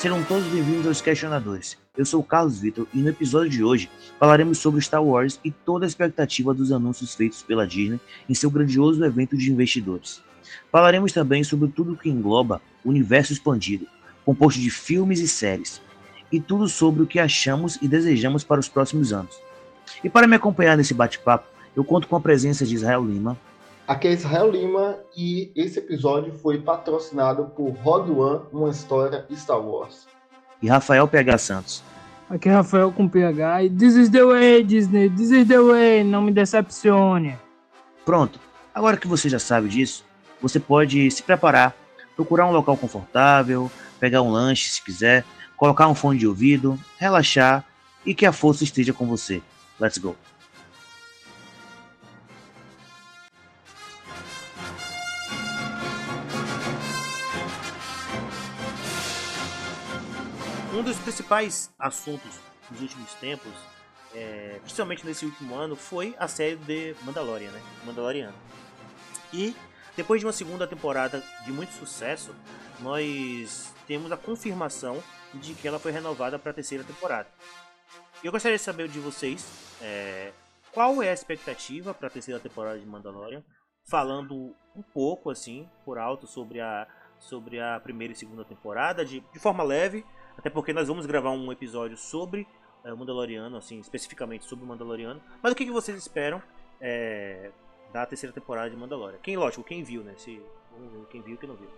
Serão todos bem-vindos aos Questionadores. Eu sou o Carlos Vitor e no episódio de hoje falaremos sobre Star Wars e toda a expectativa dos anúncios feitos pela Disney em seu grandioso evento de investidores. Falaremos também sobre tudo que engloba o universo expandido, composto de filmes e séries, e tudo sobre o que achamos e desejamos para os próximos anos. E para me acompanhar nesse bate-papo, eu conto com a presença de Israel Lima. Aqui é Israel Lima e esse episódio foi patrocinado por Rogue One, uma história Star Wars. E Rafael PH Santos. Aqui é Rafael com PH e This is the way, Disney, this is the way, não me decepcione. Pronto, agora que você já sabe disso, você pode se preparar, procurar um local confortável, pegar um lanche se quiser, colocar um fone de ouvido, relaxar e que a força esteja com você. Let's go! Um dos principais assuntos nos últimos tempos, é, principalmente nesse último ano, foi a série de Mandalorian, né? E depois de uma segunda temporada de muito sucesso, nós temos a confirmação de que ela foi renovada para a terceira temporada. Eu gostaria de saber de vocês é, qual é a expectativa para a terceira temporada de Mandalorian, falando um pouco assim por alto sobre a sobre a primeira e segunda temporada de, de forma leve até porque nós vamos gravar um episódio sobre é, o Mandaloriano, assim, especificamente sobre o Mandaloriano. Mas o que, que vocês esperam é, da terceira temporada de Mandalorian? Quem, lógico, quem viu, né? Se, quem viu e quem não viu.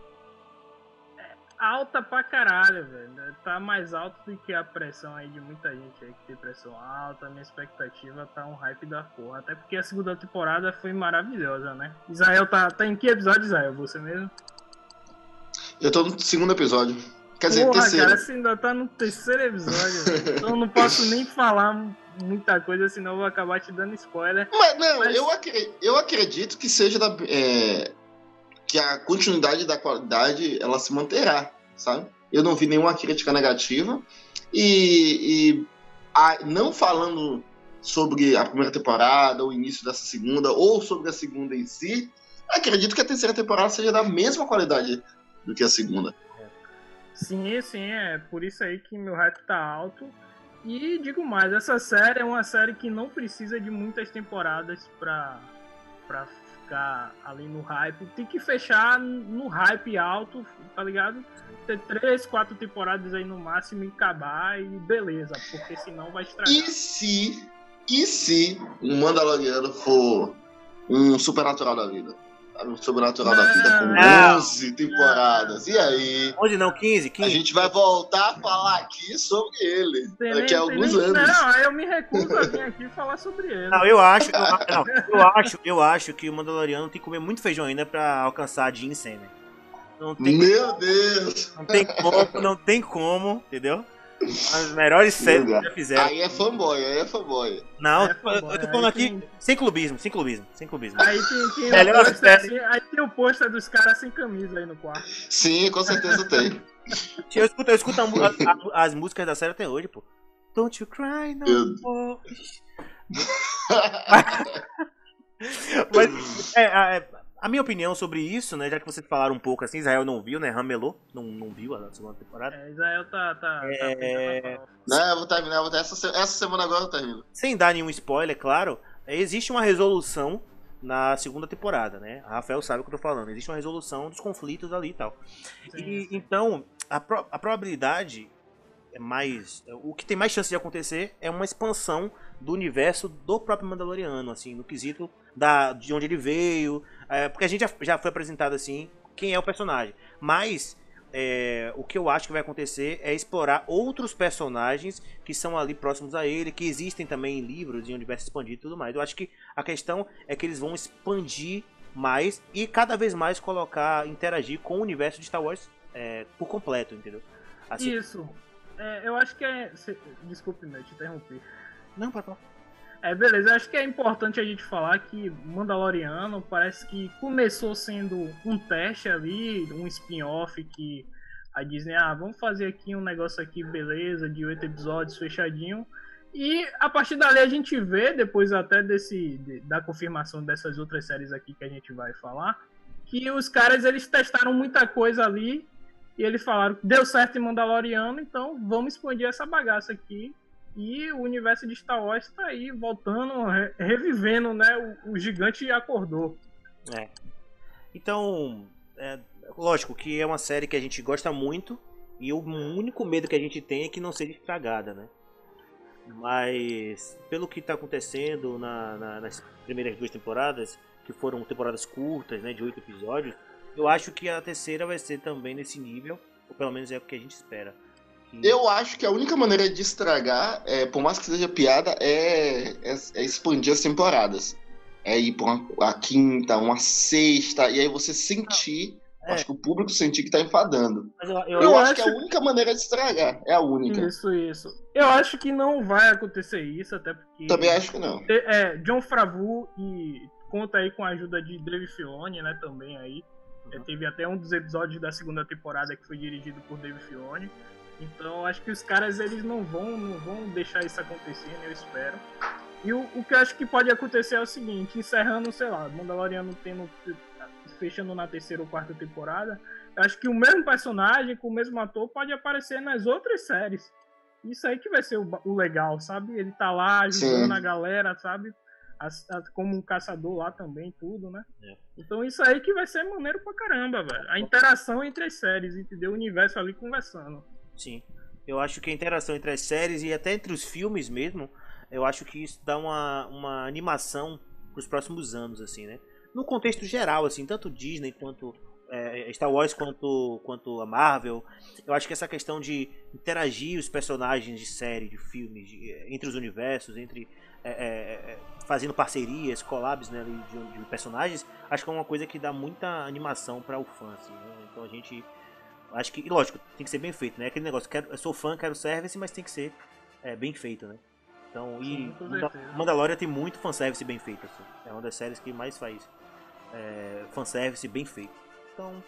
É alta pra caralho, velho. Tá mais alto do que a pressão aí de muita gente aí que tem pressão alta. Minha expectativa tá um hype da porra. Até porque a segunda temporada foi maravilhosa, né? Israel tá, tá em que episódio, Israel? Você mesmo? Eu tô no segundo episódio. Quer dizer, Porra, terceiro. cara, você ainda tá no terceiro episódio. então eu não posso nem falar muita coisa, senão eu vou acabar te dando spoiler. Mas não, Mas... Eu, acredito, eu acredito que seja da. É, que a continuidade da qualidade ela se manterá, sabe? Eu não vi nenhuma crítica negativa. E, e a, não falando sobre a primeira temporada, o início dessa segunda, ou sobre a segunda em si, acredito que a terceira temporada seja da mesma qualidade do que a segunda. Sim, sim, é por isso aí que meu hype tá alto. E digo mais, essa série é uma série que não precisa de muitas temporadas pra, pra ficar ali no hype. Tem que fechar no hype alto, tá ligado? Ter três, quatro temporadas aí no máximo e acabar e beleza, porque senão vai estragar. E se, e se o Mandaloriano for um supernatural da vida? O Sobrenatural não, da Vida com não, 11 temporadas. E aí? Onde não? 15, 15? A gente vai voltar a falar aqui sobre ele tem daqui a alguns nem, anos. Não, eu me recuso a vir aqui falar sobre ele. Não, eu acho, eu, não, eu acho, eu acho que o Mandaloriano tem que comer muito feijão ainda pra alcançar a Jim Senna. Meu como, Deus! Não tem como, não tem como, entendeu? As melhores séries que já fizeram. Aí é fanboy, aí é fanboy. Não, é fanboy. eu tô falando aqui tem... sem clubismo, sem clubismo, sem clubismo. Aí tem, tem, Melhor série. aí tem o pôster dos caras sem camisa aí no quarto. Sim, com certeza tem. Eu escuto, eu escuto a, a, as músicas da série até hoje, pô. Don't you cry no more. Mas, é, é, a minha opinião sobre isso, né, já que vocês falaram um pouco assim, Israel não viu, né, ramelou, não, não viu a segunda temporada. É, Israel tá... tá, é... tá não, eu vou terminar, eu vou ter, essa, essa semana agora eu termino. Sem dar nenhum spoiler, claro, existe uma resolução na segunda temporada, né, a Rafael sabe o que eu tô falando, existe uma resolução dos conflitos ali e tal. Sim, e, sim. Então, a, pro, a probabilidade é mais... O que tem mais chance de acontecer é uma expansão do universo do próprio Mandaloriano, assim, no quesito da, de onde ele veio. É, porque a gente já, já foi apresentado assim quem é o personagem. Mas é, o que eu acho que vai acontecer é explorar outros personagens que são ali próximos a ele, que existem também em livros, em universo expandido e tudo mais. Eu acho que a questão é que eles vão expandir mais e cada vez mais colocar, interagir com o universo de Star Wars é, por completo, entendeu? Assim, Isso. É, eu acho que é. Desculpe, me te interrompi. Não, pode falar. É, beleza. Acho que é importante a gente falar que Mandaloriano parece que começou sendo um teste ali, um spin-off que a Disney, ah, vamos fazer aqui um negócio aqui, beleza, de oito episódios fechadinho. E a partir dali a gente vê, depois até desse de, da confirmação dessas outras séries aqui que a gente vai falar, que os caras eles testaram muita coisa ali E eles falaram que deu certo em Mandaloriano, então vamos expandir essa bagaça aqui. E o universo de Star Wars está aí, voltando, re revivendo, né? O, o, gigante acordou. É. Então, é, lógico que é uma série que a gente gosta muito. E o único medo que a gente tem é que não seja estragada, né? Mas, pelo que está acontecendo na, na, nas primeiras duas temporadas, que foram temporadas curtas, né, de oito episódios, eu acho que a terceira vai ser também nesse nível, ou pelo menos é o que a gente espera. Eu acho que a única maneira de estragar, é, por mais que seja piada, é, é, é expandir as temporadas. É ir pra uma, a quinta, uma sexta, e aí você sentir. É. Acho que o público sentir que tá enfadando. Eu, eu, eu, acho, acho que é a única maneira de estragar. É a única. Isso, isso. Eu acho que não vai acontecer isso, até porque. Também acho que não. É, John Fravu e conta aí com a ajuda de Dave Filoni, né, também aí. Uhum. Teve até um dos episódios da segunda temporada que foi dirigido por Dave Filoni. Então acho que os caras eles não vão, não vão deixar isso acontecer, né, eu espero. E o, o que eu acho que pode acontecer é o seguinte, encerrando, sei lá, Mandaloriano tendo fechando na terceira ou quarta temporada, eu acho que o mesmo personagem com o mesmo ator pode aparecer nas outras séries. Isso aí que vai ser o, o legal, sabe? Ele tá lá ajudando Sim. a galera, sabe? Como um caçador lá também, tudo, né? É. Então isso aí que vai ser maneiro pra caramba, velho. A interação entre as séries, entendeu? O universo ali conversando. Sim. Eu acho que a interação entre as séries e até entre os filmes mesmo, eu acho que isso dá uma, uma animação pros próximos anos, assim, né? No contexto geral, assim, tanto Disney quanto é, Star Wars quanto, quanto a Marvel, eu acho que essa questão de interagir os personagens de série, de filmes, de, entre os universos, entre é, é, é fazendo parcerias, collabs né, de, de, personagens, acho que é uma coisa que dá muita animação para o fã. Assim, né? Então a gente. Acho que, lógico, tem que ser bem feito, né? Aquele negócio, quero, eu sou fã, quero service, mas tem que ser é, bem feito, né? Então, e Sim, Mandalorian tem muito fanservice bem feito. Assim. É uma das séries que mais faz é, fanservice bem feito. Então,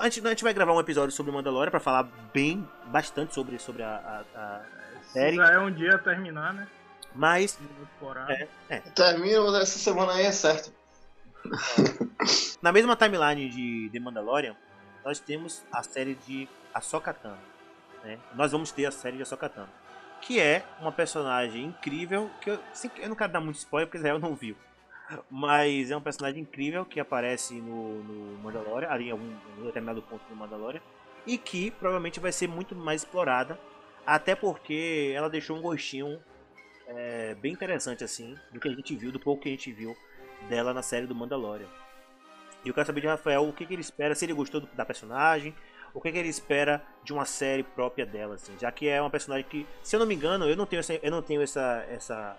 a gente, a gente vai gravar um episódio sobre Mandalorian para falar bem, bastante sobre, sobre a, a, a série. Já é um dia terminar, né? Mas. É, é. Termina essa semana aí, é certo. Na mesma timeline de The Mandalorian, nós temos a série de Ahsoka Tano. Né? Nós vamos ter a série de Ahsoka Tano. Que é uma personagem incrível. Que eu, assim, eu não quero dar muito spoiler porque Israel não viu. Mas é um personagem incrível que aparece no, no Mandalorian, ali em algum em determinado ponto do Mandalorian. E que provavelmente vai ser muito mais explorada. Até porque ela deixou um gostinho é, bem interessante, assim, do que a gente viu, do pouco que a gente viu dela na série do Mandalorian. E eu quero saber de Rafael o que, que ele espera, se ele gostou do, da personagem, o que, que, ele espera de uma série própria dela, assim, já que é uma personagem que, se eu não me engano, eu não tenho essa, eu não tenho essa, essa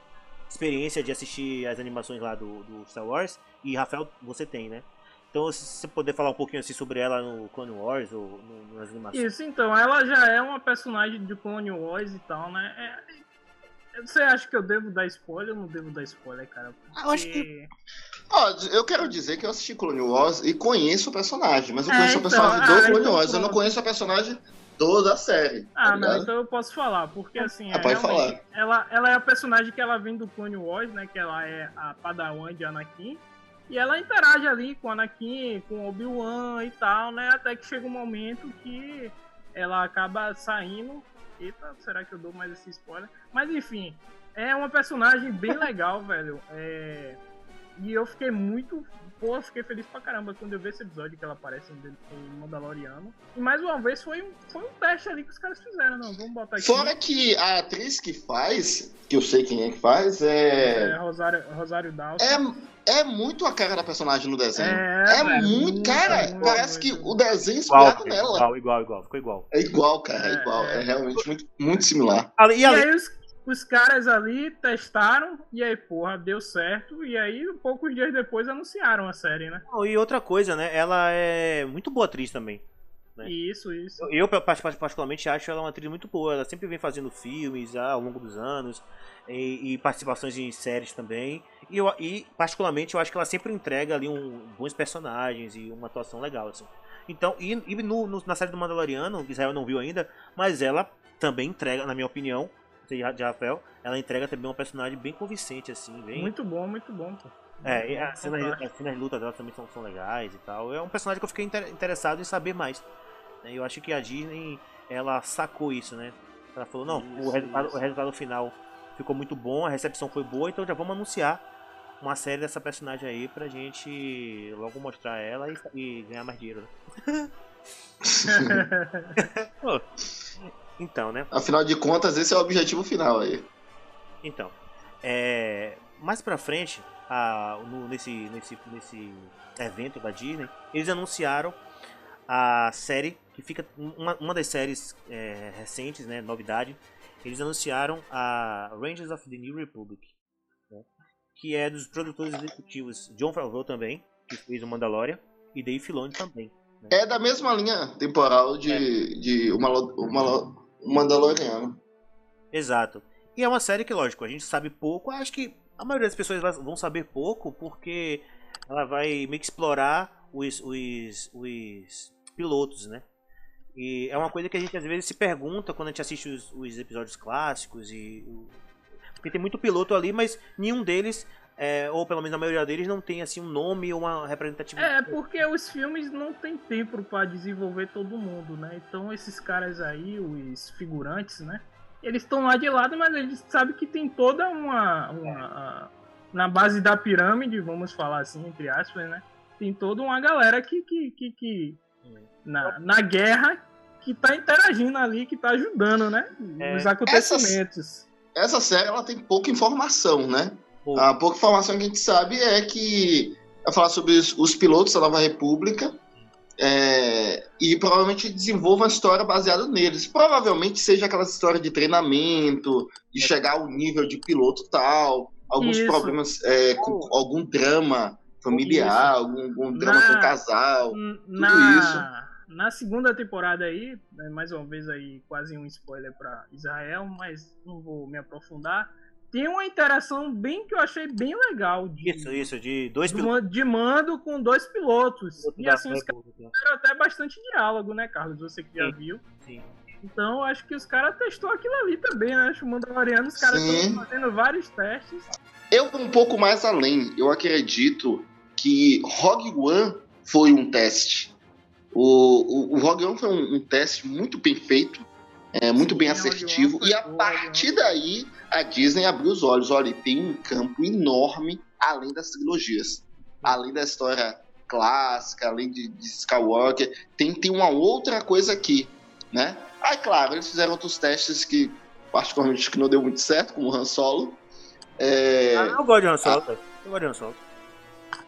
experiência de assistir as animações lá do, do Star Wars, e Rafael, você tem, né? Então, se você puder falar um pouquinho assim sobre ela no Clone Wars ou no, nas animações. Isso, então, ela já é uma personagem de Clone Wars e tal, né? É, você acha que eu devo dar spoiler ou não devo dar spoiler, cara? Porque... Eu acho que. Ó, eu quero dizer que eu assisti Clone Wars e conheço o personagem, mas eu é, conheço então, o personagem ah, do Clone então, Wars, eu não conheço a personagem toda a série. Ah, tá não, então eu posso falar, porque assim. Ah, pode falar. Ela, ela é a personagem que ela vem do Clone Wars, né? Que ela é a Padawan de Anakin. E ela interage ali com Anakin, com Obi-Wan e tal, né? Até que chega um momento que ela acaba saindo Eita, será que eu dou mais esse spoiler? Mas enfim, é uma personagem bem legal, velho. É... E eu fiquei muito. Pô, fiquei feliz pra caramba quando eu vi esse episódio que ela aparece em Mandaloriano. E mais uma vez foi um, foi um teste ali que os caras fizeram, não. Vamos botar aqui. Fora que a atriz que faz, que eu sei quem é que faz, é. É Rosário, Rosário Dawson. É é muito a cara da personagem no desenho. É, é muito, cara. Muito, parece muito, que o desenho é inspirado nela. Igual, igual, igual. Ficou igual. É igual, cara. É, é igual. É, realmente muito, muito similar. E, e aí os, os caras ali testaram e aí, porra, deu certo. E aí, poucos dias depois, anunciaram a série, né? e outra coisa, né? Ela é muito boa atriz também. Né? Isso, isso. Eu, eu, particularmente, acho ela uma atriz muito boa. Ela sempre vem fazendo filmes ah, ao longo dos anos e, e participações em séries também. E, eu, e, particularmente, eu acho que ela sempre entrega ali um, bons personagens e uma atuação legal, assim. Então, e, e no, no, na série do Mandaloriano, Israel não viu ainda, mas ela também entrega, na minha opinião, de, de Rafael, ela entrega também um personagem bem convincente, assim. Bem... Muito bom, muito bom. Pô. É, e as cenas, as cenas de luta dela também são, são legais e tal. É um personagem que eu fiquei interessado em saber mais. E eu acho que a Disney, ela sacou isso, né? Ela falou, não, isso, o, resultado, o resultado final ficou muito bom, a recepção foi boa, então já vamos anunciar uma série dessa personagem aí pra gente logo mostrar ela e, e ganhar mais dinheiro. Né? Pô, então, né? Afinal de contas, esse é o objetivo final aí. Então, é, mais pra frente, a, no, nesse, nesse, nesse evento da Disney, eles anunciaram a série que fica uma, uma das séries é, recentes, né, novidade. Eles anunciaram a Rangers of the New Republic, né, que é dos produtores executivos John Favreau também, que fez o Mandalorian, e Dave Filoni também. Né. É da mesma linha temporal de, é. de uma, uma, Mandaloriano. Exato. E é uma série que, lógico, a gente sabe pouco. Acho que a maioria das pessoas vão saber pouco porque ela vai meio que explorar os, os, os pilotos, né? E é uma coisa que a gente às vezes se pergunta quando a gente assiste os, os episódios clássicos e porque tem muito piloto ali, mas nenhum deles é, ou pelo menos a maioria deles não tem assim um nome ou uma representatividade. É, porque os filmes não tem tempo para desenvolver todo mundo, né? Então esses caras aí, os figurantes, né? Eles estão lá de lado, mas eles sabem que tem toda uma, uma na base da pirâmide, vamos falar assim, entre aspas, né? Tem toda uma galera que, que, que, que na, na guerra que tá interagindo ali, que tá ajudando, né? É. Nos acontecimentos. Essa, essa, série ela tem pouca informação, né? A pouca informação que a gente sabe é que vai falar sobre os, os pilotos da Nova República é, e provavelmente desenvolva uma história baseada neles. Provavelmente seja aquela história de treinamento, de chegar ao nível de piloto tal, alguns Isso. problemas é, com algum drama familiar, algum, algum, drama na, com o casal, na, tudo isso. Na segunda temporada aí, né, mais uma vez aí quase um spoiler para Israel, mas não vou me aprofundar. Tem uma interação bem que eu achei bem legal. De, isso, isso, de dois pilotos. De mando com dois pilotos. e assim, os caras tiveram até bastante diálogo, né, Carlos? Você que já viu. Sim. Então, acho que os caras testou aquilo ali também, né? Acho o Mandaloriano, os caras estão fazendo vários testes. Eu vou um pouco mais além. Eu acredito que Rogue One foi um teste. O, o, o Rogue One foi um, um teste muito bem feito, é, muito bem assertivo. E a partir daí, a Disney abriu os olhos. Olha, tem um campo enorme além das trilogias. Além da história clássica, além de, de Skywalker, tem, tem uma outra coisa aqui, né? Aí, claro, eles fizeram outros testes que, particularmente, que não deu muito certo, como o Han Solo. É... Ah, eu gosto de Han Solo, ah, Eu gosto de Han Solo.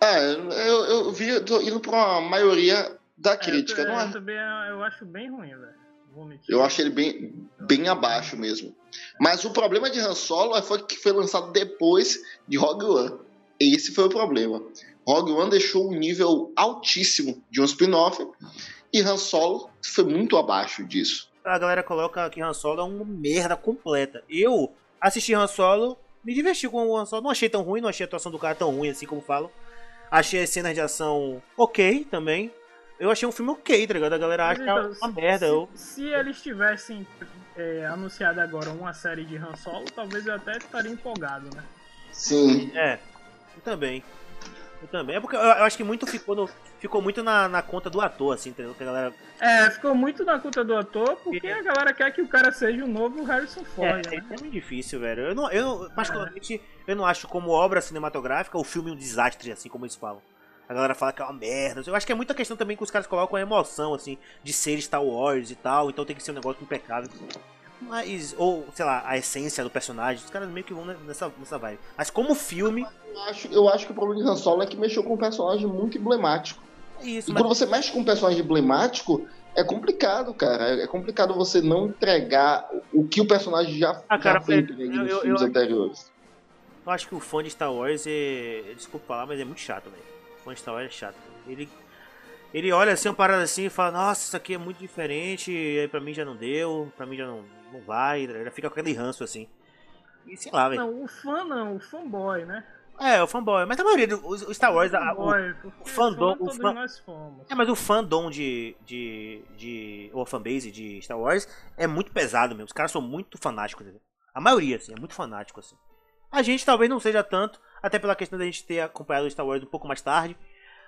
É, eu, eu vi, tô indo pra uma maioria da é, crítica, eu, não é? Eu, também, eu acho bem ruim, velho. Eu acho ele bem, bem abaixo mesmo. Mas o problema de Han Solo foi que foi lançado depois de Rogue One. Esse foi o problema. Rogue One deixou um nível altíssimo de um spin-off e Han Solo foi muito abaixo disso a galera coloca que Han Solo é uma merda completa. Eu assisti Han Solo, me diverti com o Han Solo, não achei tão ruim, não achei a atuação do cara tão ruim assim como falam. Achei as cenas de ação ok também. Eu achei um filme ok, tá ligado? A galera acha então, uma merda. Se, eu... se eles tivessem é, anunciado agora uma série de Han Solo, talvez eu até estaria empolgado, né? Sim. É, eu também. Eu também. É porque eu, eu acho que muito ficou no, ficou muito na, na conta do ator, assim, entendeu? Que a galera... É, ficou muito na conta do ator, porque a galera quer que o cara seja o novo Harrison Ford. É, né? é muito difícil, velho. Eu, não, eu particularmente, é. eu não acho como obra cinematográfica o filme um desastre, assim como eles falam. A galera fala que é uma merda. Eu acho que é muita questão também que os caras colocam a emoção, assim, de ser Star Wars e tal, então tem que ser um negócio impecável. Mas, ou, sei lá, a essência do personagem, os caras meio que vão nessa, nessa vibe. Mas como filme. Eu acho, eu acho que o problema de Han Solo é que mexeu com um personagem muito emblemático. Isso, e mas... quando você mexe com um personagem emblemático, é complicado, cara. É complicado você não entregar o que o personagem já, ah, cara, já foi entregue nos eu, filmes eu, anteriores. Eu acho que o fã de Star Wars é. Desculpa falar, mas é muito chato, velho. O fã de Star Wars é chato. Ele. Ele olha assim, uma parada assim e fala, nossa, isso aqui é muito diferente, e pra mim já não deu, pra mim já não, não vai, ele fica com aquele ranço assim. E sei lá, velho. Não, o fã não, o fanboy, né? É, o fanboy. Mas a maioria do o Star Wars. O, fanboy, o, o fandom. O fan... É, mas o fandom de. de. de. ou fanbase de Star Wars é muito pesado mesmo. Os caras são muito fanáticos. A maioria, assim, é muito fanático, assim. A gente talvez não seja tanto, até pela questão da gente ter acompanhado o Star Wars um pouco mais tarde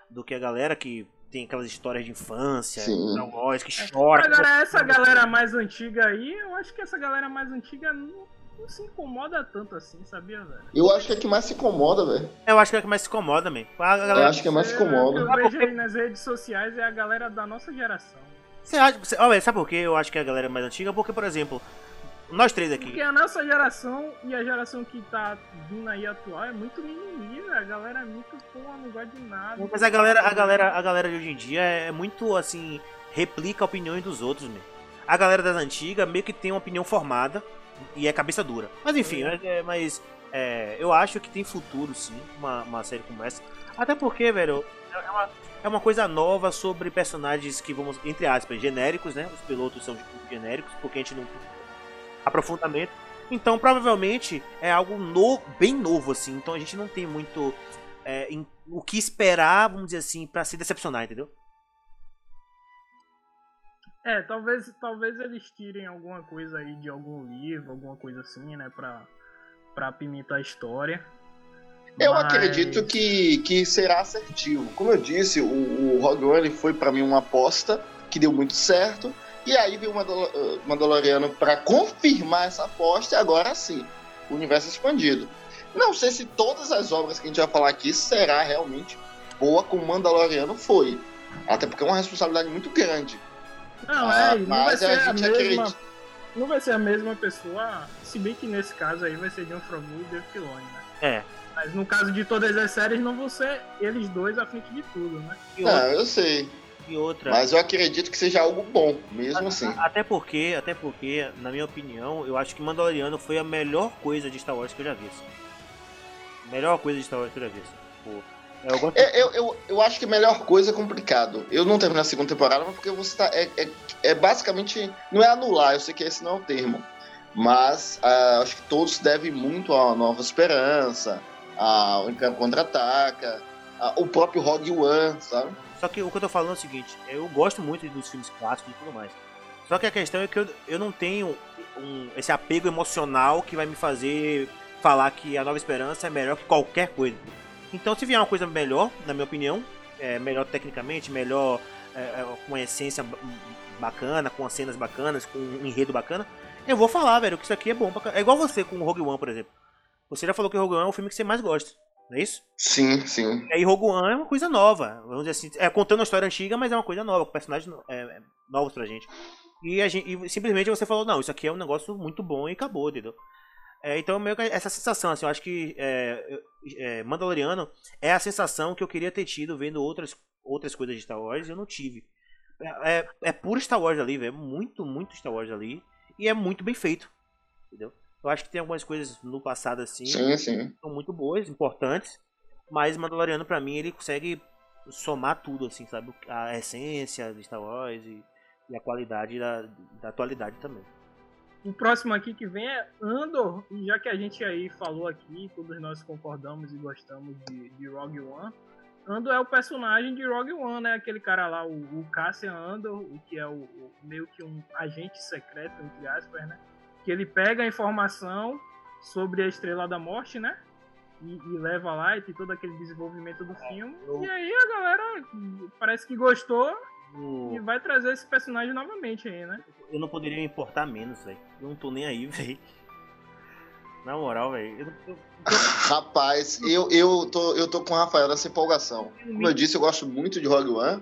do que a galera que tem aquelas histórias de infância. Star Wars, que chora. Agora, essa galera mais antiga aí, eu acho que essa galera mais antiga não, não se incomoda tanto assim, sabia, velho? Eu acho que é que mais se incomoda, velho. Eu acho que é que mais se incomoda, man. A Eu galera, acho que é mais se É, O que incomoda. eu vejo aí nas redes sociais é a galera da nossa geração. Você acha, você, olha, sabe por que eu acho que a galera é mais antiga? Porque, por exemplo, nós três aqui. Porque a nossa geração e a geração que tá vindo aí atual é muito mimimi, velho. A galera é muito, porra, não gosta de nada. Mas a galera, a galera, a galera de hoje em dia é muito assim, replica opiniões dos outros, mesmo. A galera das antigas meio que tem uma opinião formada e é cabeça dura. Mas enfim, é, é- mas é, eu acho que tem futuro sim, uma, uma série como essa. Até porque, velho, é uma, é uma coisa nova sobre personagens que vamos, entre aspas, genéricos, né? Os pilotos são genéricos, porque a gente não aprofundamento. Então, provavelmente é algo no, bem novo, assim. Então a gente não tem muito é, em- o que esperar, vamos dizer assim, pra se decepcionar, entendeu? É, talvez, talvez eles tirem alguma coisa aí de algum livro, alguma coisa assim, né, pra, pra apimentar a história. Eu Mas- acredito que, que será assertivo. Como eu disse, o, o Rogue One foi pra mim uma aposta que deu muito certo. E aí veio o Mandal- eh, Mandaloriano pra confirmar essa aposta e agora sim, o universo expandido. Não sei se todas as obras que a gente vai falar aqui será realmente boa como o Mandaloriano foi. Até porque é uma responsabilidade muito grande. Não, Ah, é, não vai mas ser a a, gente mesma. acredita. Não vai ser a mesma pessoa, se bem que nesse caso aí vai ser John Favreau e Dave Filoni, né? É. Mas no caso de todas as séries não vão ser eles dois à frente de tudo, né? Não, outra, eu sei. E outra Mas eu acredito que seja algo bom, mesmo assim. até porque, até porque, na minha opinião, eu acho que Mandaloriano foi a melhor coisa de Star Wars que eu já vi. assim. Melhor coisa de Star Wars que eu já vi. assim. Eu gosto Eu, eu, eu, eu acho que a melhor coisa é complicado. Eu não terminei a segunda temporada, mas porque você tá. É, é, é basicamente. Não é anular, eu sei que esse não é o termo. Mas ah, acho que todos devem muito a Nova Esperança, ao Encanto Contra-Ataca, a- o próprio Rogue One, sabe? Só que o que eu tô falando é o seguinte, eu gosto muito dos filmes clássicos e tudo mais. Só que a questão é que eu, eu não tenho um- esse apego emocional que vai me fazer falar que a Nova Esperança é melhor que qualquer coisa. Então se vier uma coisa melhor, na minha opinião, é, melhor tecnicamente, melhor é, é, com uma essência ba- bacana, com as cenas bacanas, com um enredo bacana, eu vou falar, velho, que isso aqui é bom pra. É igual você com o Rogue One, por exemplo. Você já falou que o Rogue One é o filme que você mais gosta, não é isso? Sim, sim. E aí Rogue One é uma coisa nova, vamos dizer assim, é contando uma história antiga, mas é uma coisa nova, com personagens é, é, novos pra gente. E, a gente. e simplesmente você falou, não, isso aqui é um negócio muito bom e acabou, entendeu? É, então meio que essa sensação, assim, eu acho que é, é, Mandaloriano é a sensação que eu queria ter tido vendo outras, outras coisas de Star Wars e eu não tive. É, é, é puro Star Wars ali, velho, muito, muito Star Wars ali, e é muito bem feito, entendeu? Eu acho que tem algumas coisas no passado assim Sim, sim. são muito boas, importantes, mas Mandaloriano pra mim ele consegue somar tudo assim, sabe? A essência de Star Wars e, e a qualidade da, da atualidade também. O próximo aqui que vem é Andor, e já que a gente aí falou aqui, todos nós concordamos e gostamos de, de Rogue One, Andor é o personagem de Rogue One, né? Aquele cara lá, o, o Cassian Andor, o que é o, o- meio que um agente secreto, entre aspas, né? Que ele pega a informação sobre a Estrela da Morte, né? E, e leva lá e tem todo aquele desenvolvimento do filme. eu- E aí a galera parece que gostou O- e vai trazer esse personagem novamente aí, né? Eu não poderia me importar menos, velho. Eu não tô nem aí, velho. Na moral, velho. eu não- eu- Rapaz, eu, eu, tô, eu tô com o Rafael nessa empolgação. Como eu disse, eu gosto muito de Rogue One.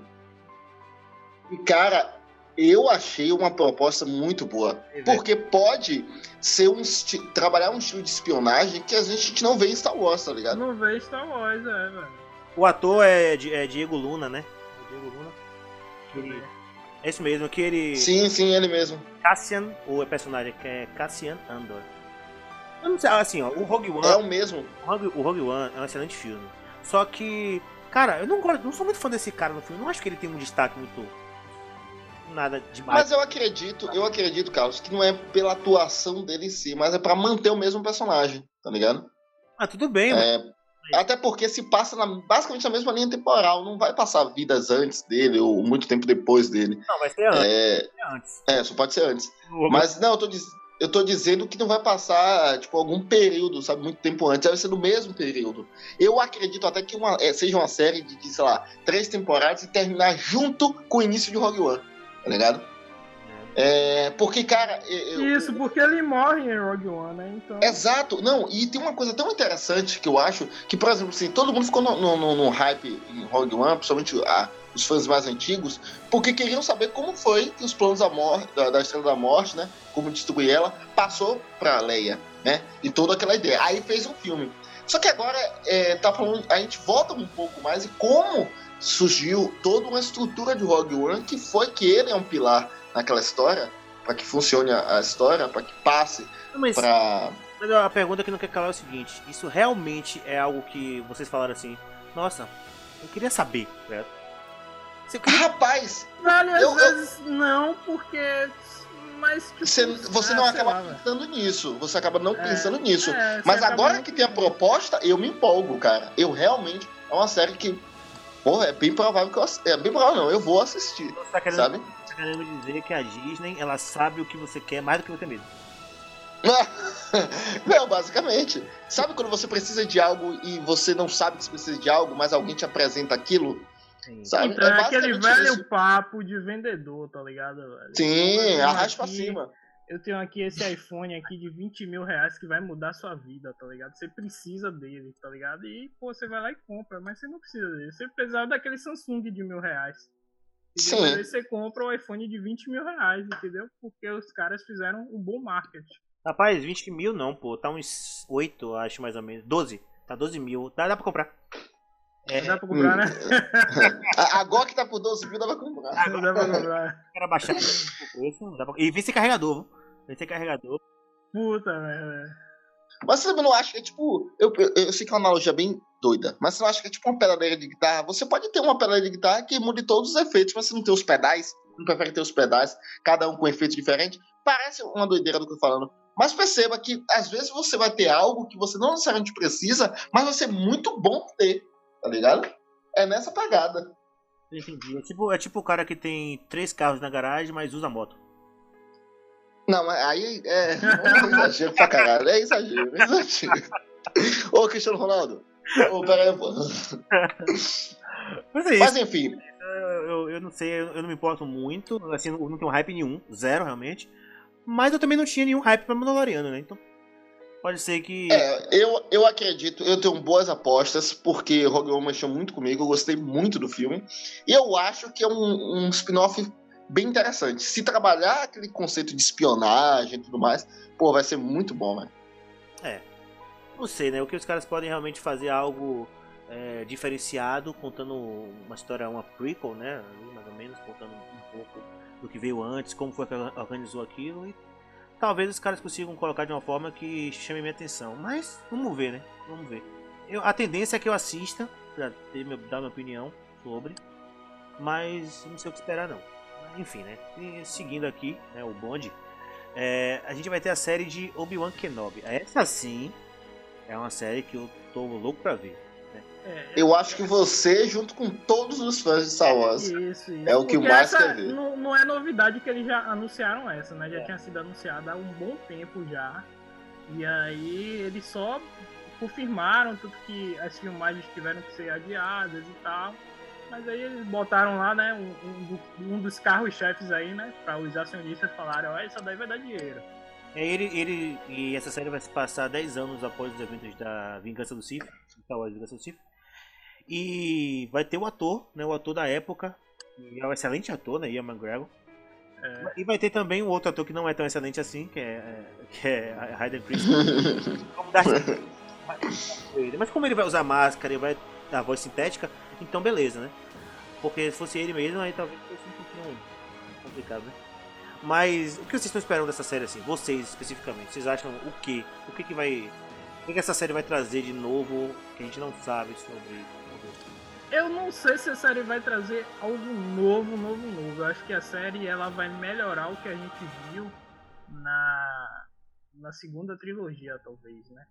E, cara, eu achei uma proposta muito boa. Porque pode ser um trabalhar um estilo de espionagem que a gente não vê em Star Wars, tá ligado? Não vê Star Wars, é, velho. O ator é, Di- é Diego Luna, né? É Diego Luna. Que É isso mesmo, que ele. Sim, sim, ele mesmo. Cassian, o personagem que é Cassian Andor. Eu não sei, assim, ó, o Rogue One. É o mesmo. O Rogue, o Rogue One é um excelente filme. Só que, cara, eu não gosto, não sou muito fã desse cara no filme. Não acho que ele tem um destaque muito nada demais. Mas eu acredito, eu acredito, Carlos, que não é pela atuação dele em si, mas é pra manter o mesmo personagem, tá ligado? Ah, tudo bem, mas É, até porque se passa na, basicamente na mesma linha temporal, não vai passar vidas antes dele ou muito tempo depois dele. não, vai ser antes. É, ser antes. é só pode ser antes. O- Mas não, eu tô, Eu tô dizendo que não vai passar, tipo, algum período, sabe, muito tempo antes, vai ser no mesmo período. Eu acredito até que uma, é, seja uma série de, de, sei lá, três temporadas e terminar junto com o início de Rogue One, tá ligado? É, porque, cara. Eu, Isso, porque ele morre em Rogue One, né? Então... Exato, não, e tem uma coisa tão interessante que eu acho, que, por exemplo, assim, todo mundo ficou no, no, no hype em Rogue One, principalmente a, os fãs mais antigos, porque queriam saber como foi que os planos da, morte, da, da Estrela da Morte, né? Como destruir ela, passou pra Leia, né? E toda aquela ideia. Aí fez um filme. Só que agora é, tá falando, a gente volta um pouco mais e como surgiu toda uma estrutura de Rogue One que foi que ele é um pilar naquela história, para que funcione a, história, para que passe mas, pra... mas a pergunta que não quer calar é o seguinte: isso realmente é algo que vocês falaram assim? Nossa, eu queria saber? Você queria... Rapaz! Vale, às eu, vezes eu... não, porque mas tipo, você, você ah, não acaba lá, pensando nisso, você acaba não é, pensando nisso. É, mas agora que tem a proposta, eu me empolgo, cara. Eu realmente é uma série que, porra, é bem provável que eu é bem provável não, eu vou assistir, tá querendo, sabe? querendo dizer que a Disney, ela sabe o que você quer mais do que você mesmo. não, basicamente. Sabe quando você precisa de algo e você não sabe que você precisa de algo, mas alguém te apresenta aquilo? Sim. Sabe? Então, é, é aquele velho isso. papo de vendedor, tá ligado? Velho? Sim, arrasta pra cima. Eu tenho aqui esse iPhone aqui de 20 mil reais que vai mudar a sua vida, tá ligado? Você precisa dele, tá ligado? E, pô, você vai lá e compra, mas você não precisa dele. Você precisa daquele Samsung de mil reais. Sim. Depois aí você compra o iPhone de 20 mil reais, entendeu? Porque os caras fizeram um bom marketing. Rapaz, 20 mil não, pô. Tá uns 8, acho mais ou menos. 12. Tá 12 mil. Dá, dá pra comprar. É... Dá pra comprar, né? Agora que tá por 12 mil, dá pra comprar. Agora dá pra comprar. Quero baixar E vem ser carregador, Vem ser carregador. Puta, velho. Mas você não acha que é tipo. Eu, eu, eu, sei que é uma analogia bem doida, mas você não acha que é tipo uma pedaleira de guitarra? Você pode ter uma pedaleira de guitarra que mude todos os efeitos, mas você não tem os pedais, não prefere ter os pedais, cada um com efeitos diferentes. Parece uma doideira do que eu tô falando. Mas perceba que às vezes você vai ter algo que você não necessariamente precisa, mas vai ser muito bom ter, tá ligado? É nessa pegada. Entendi. É tipo, é tipo o cara que tem três carros na garagem, mas usa moto. Não, mas aí é, é exagero pra caralho. É exagero, é exagero. Ô, Cristiano Ronaldo. Ô, peraí, pô. Mas, é mas enfim. Eu, eu, não sei, eu não me importo muito. Assim, não, não tenho hype nenhum. Zero, realmente. Mas eu também não tinha nenhum hype pra Mandaloriano, né? Então. Pode ser que. É, eu, eu acredito, eu tenho boas apostas, porque Rogue One mexeu muito comigo, eu gostei muito do filme. E eu acho que é um, um spin-off bem interessante. Se trabalhar aquele conceito de espionagem e tudo mais, pô, vai ser muito bom, né? É. Não sei, né? O que os caras podem realmente fazer algo é, diferenciado, contando uma história, uma prequel, né? Mais ou menos, contando um pouco do que veio antes, como foi que organizou aquilo. E talvez os caras consigam colocar de uma forma que chame minha atenção. Mas vamos ver, né? Vamos ver. Eu, a tendência é que eu assista, pra ter, dar minha opinião sobre. Mas não sei o que esperar não enfim, né? E seguindo aqui, né, o bonde, é, a gente vai ter a série de Obi-Wan Kenobi. Essa sim é uma série que eu tô louco pra ver. Né? É, eu acho que você, junto com todos os fãs de Star Wars, isso, isso. é o que mais quer ver. Não, não, é novidade que eles já anunciaram essa, né? Já é. tinha sido anunciada há um bom tempo já. E aí eles só confirmaram tudo que as filmagens tiveram que ser adiadas e tal. Mas aí eles botaram lá, né, um, um, um dos carros-chefes aí, né, para os acionistas falarem, ó, isso daí vai dar dinheiro. É, ele, ele, e essa série vai se passar 10 anos após os eventos da Vingança do Sith, Star Wars Vingança do Sith. E vai ter o ator, né, o ator da época, e é um excelente ator, né, Ian McGregor. É. E vai ter também um outro ator que não é tão excelente assim, que é, que é Hayden Christensen. Mas como ele vai usar máscara e vai dar voz sintética, então beleza, né? Porque se fosse ele mesmo, aí talvez fosse um pouquinho complicado, né? Mas o que vocês estão esperando dessa série assim? Vocês especificamente, vocês acham o que? O que que vai. O que, que essa série vai trazer de novo que a gente não sabe sobre. Eu não sei se a série vai trazer algo novo, novo, novo. Eu acho que a série ela vai melhorar o que a gente viu na, na segunda trilogia, talvez, né?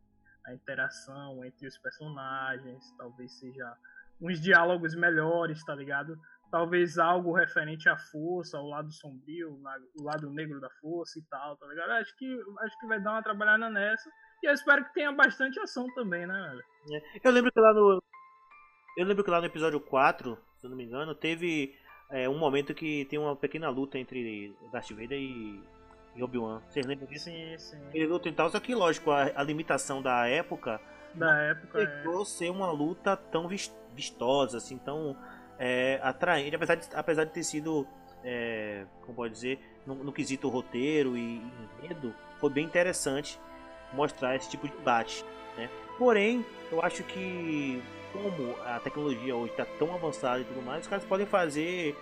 A interação entre os personagens, talvez seja uns diálogos melhores, tá ligado? talvez algo referente à força, ao lado sombrio, o lado negro da força e tal, tá ligado? Acho que, acho que vai dar uma trabalhada nessa. E eu espero que tenha bastante ação também, né, velho? É. Eu lembro que lá no. Eu lembro que lá no episódio 4, se eu não me engano, teve é, um momento que tem uma pequena luta entre Darth Vader e, e Obi-Wan. Vocês lembram disso? Sim, sim. Ele luta e tal, só que lógico, a, a limitação da época. Da época. Chegou é... ser uma luta tão vistosa, assim, tão é, atraente, apesar de, apesar de ter sido, é, como pode dizer, no, no quesito roteiro e, enredo, foi bem interessante mostrar esse tipo de debate. Né? Porém, eu acho que como a tecnologia hoje está tão avançada e tudo mais, os caras podem fazer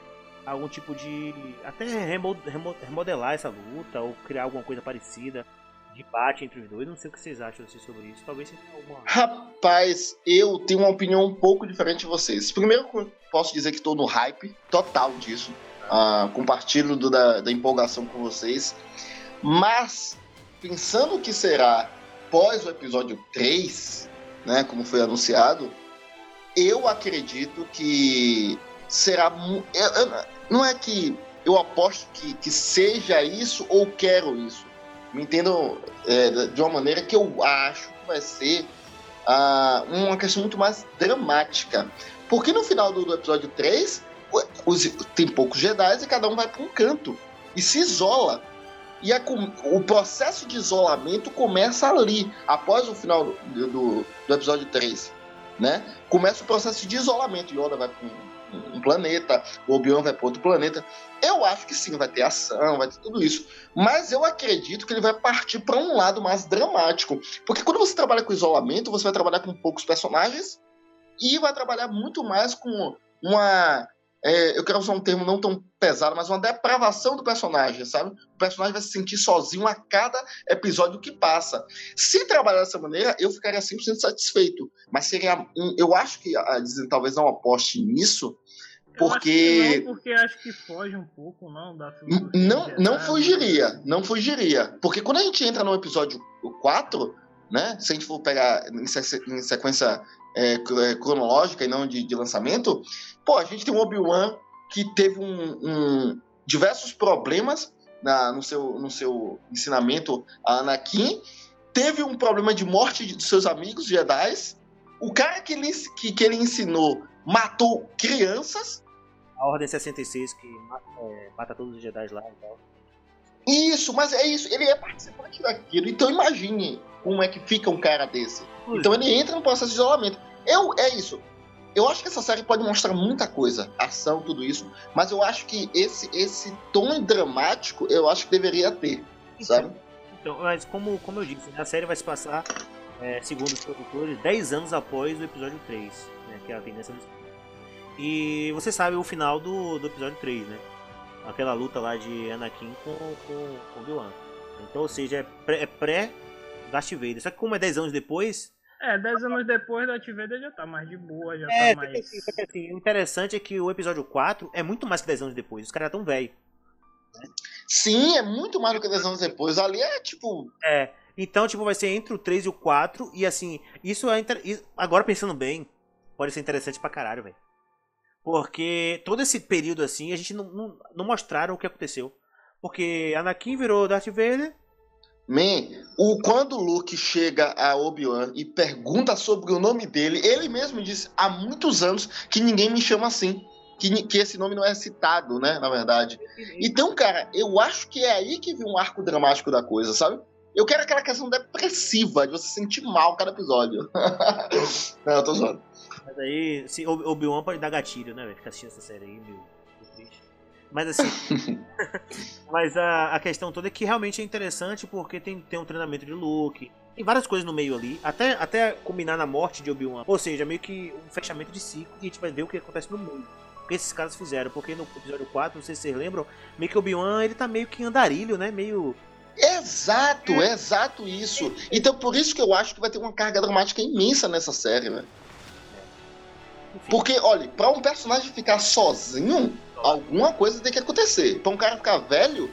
algum tipo de. até remodelar essa luta ou criar alguma coisa parecida. Debate entre os dois, não sei o que vocês acham assim, sobre isso. Talvez seja alguma. Rapaz, eu tenho uma opinião um pouco diferente de vocês. Primeiro, posso dizer que estou no hype total disso. Uh, compartilho do, da, da empolgação com vocês. Mas pensando que será pós o episódio 3, né, como foi anunciado, eu acredito que será. Eu, eu, não é que eu aposto que, que seja isso ou quero isso. Me entendam é, de uma maneira que eu acho que vai ser uh, uma questão muito mais dramática. Porque no final do, do episódio 3, os, tem poucos Jedi e cada um vai para um canto e se isola. E a, o processo de isolamento começa ali, após o final do, do, do episódio 3. Né? Começa o processo de isolamento. Yoda vai para um, um, planeta, Obi-Wan vai para outro planeta. Eu acho que sim, vai ter ação, vai ter tudo isso. Mas eu acredito que ele vai partir para um lado mais dramático. Porque quando você trabalha com isolamento, você vai trabalhar com poucos personagens e vai trabalhar muito mais com uma é, eu quero usar um termo não tão pesado, mas uma depravação do personagem, sabe? O personagem vai se sentir sozinho a cada episódio que passa. Se trabalhar dessa maneira, eu ficaria 100% satisfeito. Mas seria. Um, eu acho que a Disney talvez não aposte nisso, porque. não, porque acho que foge um pouco, não, da Não, não fugiria, não fugiria. Porque quando a gente entra no episódio 4, né? Se a gente for pegar em sequência é, é, cronológica e não de, de, lançamento, pô, a gente tem um Obi-Wan que teve um, um, diversos problemas na, no, seu, no seu ensinamento a Anakin, teve um problema de morte de, seus amigos Jedi, o cara que ele, que, que ele ensinou matou crianças. A Ordem 66 que é, mata todos os Jedi lá e tal. Isso, mas é isso, ele é participante daquilo. Então imagine como é que fica um cara desse. Então ele entra no processo de isolamento. Eu, é isso. Eu acho que essa série pode mostrar muita coisa, ação, tudo isso, mas eu acho que esse, esse tom dramático eu acho que deveria ter, sabe? Então, mas como, como eu disse, a série vai se passar, é, segundo os produtores, 10 anos após o episódio 3, né, que é a tendência do... E você sabe o final do, do episódio 3, né? Aquela luta lá de Anakin com, com, com Obi-Wan. Então, ou seja, é pré, é pré Darth Vader. Só que como é 10 anos depois. É, 10 anos depois Darth Vader já tá mais de boa, já é, tá mais. Assim, assim, o interessante é que o episódio 4 é muito mais que 10 anos depois. Os caras tão velho. Né? Sim, é muito mais do que 10 anos depois. Ali é tipo. É. Então, tipo, vai ser entre o 3 e o 4. E assim, isso é. Inter... Agora pensando bem, pode ser interessante pra caralho, velho. Porque todo esse período assim, a gente não, não, não mostraram o que aconteceu. Porque Anakin virou Darth Vader Man, o, quando o Luke chega a Obi-Wan e pergunta sobre o nome dele, ele mesmo disse há muitos anos que ninguém me chama assim. Que, que esse nome não é citado, né? Na verdade. Então, cara, eu acho que é aí que vem um arco dramático da coisa, sabe? Eu quero aquela questão depressiva, de você sentir mal cada episódio. não, eu tô zoando. Mas aí, se Obi-Wan pode dar gatilho, né? Ficar assistindo essa série aí, meu. Mas assim. mas a, a questão toda é que realmente é interessante porque tem, tem um treinamento de Luke. Tem várias coisas no meio ali. Até, até combinar na morte de Obi-Wan. Ou seja, meio que um fechamento de ciclo e a gente vai ver o que acontece no mundo. O que esses caras fizeram. Porque no episódio 4, não sei se vocês lembram, meio que Obi-Wan ele tá meio que andarilho, né? Meio. Exato, é exato isso. Então por isso que eu acho que vai ter uma carga dramática imensa nessa série, velho. Porque, olha, pra um personagem ficar sozinho, alguma coisa tem que acontecer. Pra um cara ficar velho,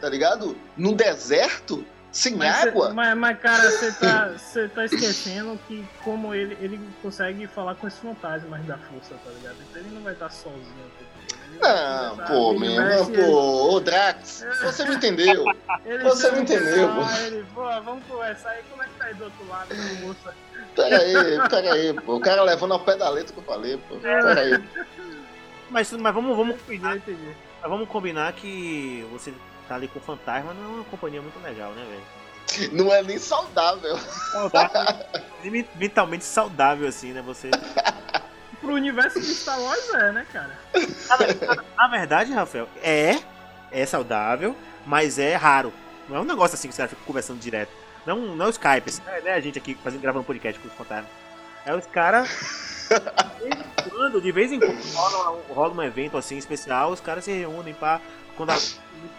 tá ligado? No deserto, sem mas água. Cê, mas, mas, cara, você tá, tá esquecendo que como ele, ele consegue falar com esses fantasmas da força, tá ligado? Então ele não vai estar sozinho. Não, pô, mesmo, pô, ô Drax, você me entendeu. Ele Você o entendeu, pô. Ele, pô, vamos conversar aí, como é que tá aí do outro lado, meu moço? Pera aí, pera aí, pô. O cara levando ao pé da letra que eu falei, pô. Pera aí. Mas, mas vamos, vamos, entendi. mas vamos combinar que você tá ali com o fantasma não é uma companhia muito legal, né, velho? Não é nem saudável. Saudável. mentalmente saudável, assim, né? Você. Pro universo de Star Wars é, né, cara? Na verdade, Rafael, é. É saudável, mas é raro. Não é um negócio assim que você fica conversando direto. Não, não é o Skype, assim, não é a gente aqui fazendo, gravando podcast com os fantasmas. É os caras. De vez em quando, de vez em quando rola, um- rola um evento assim especial, os caras se reúnem pra. Quando a,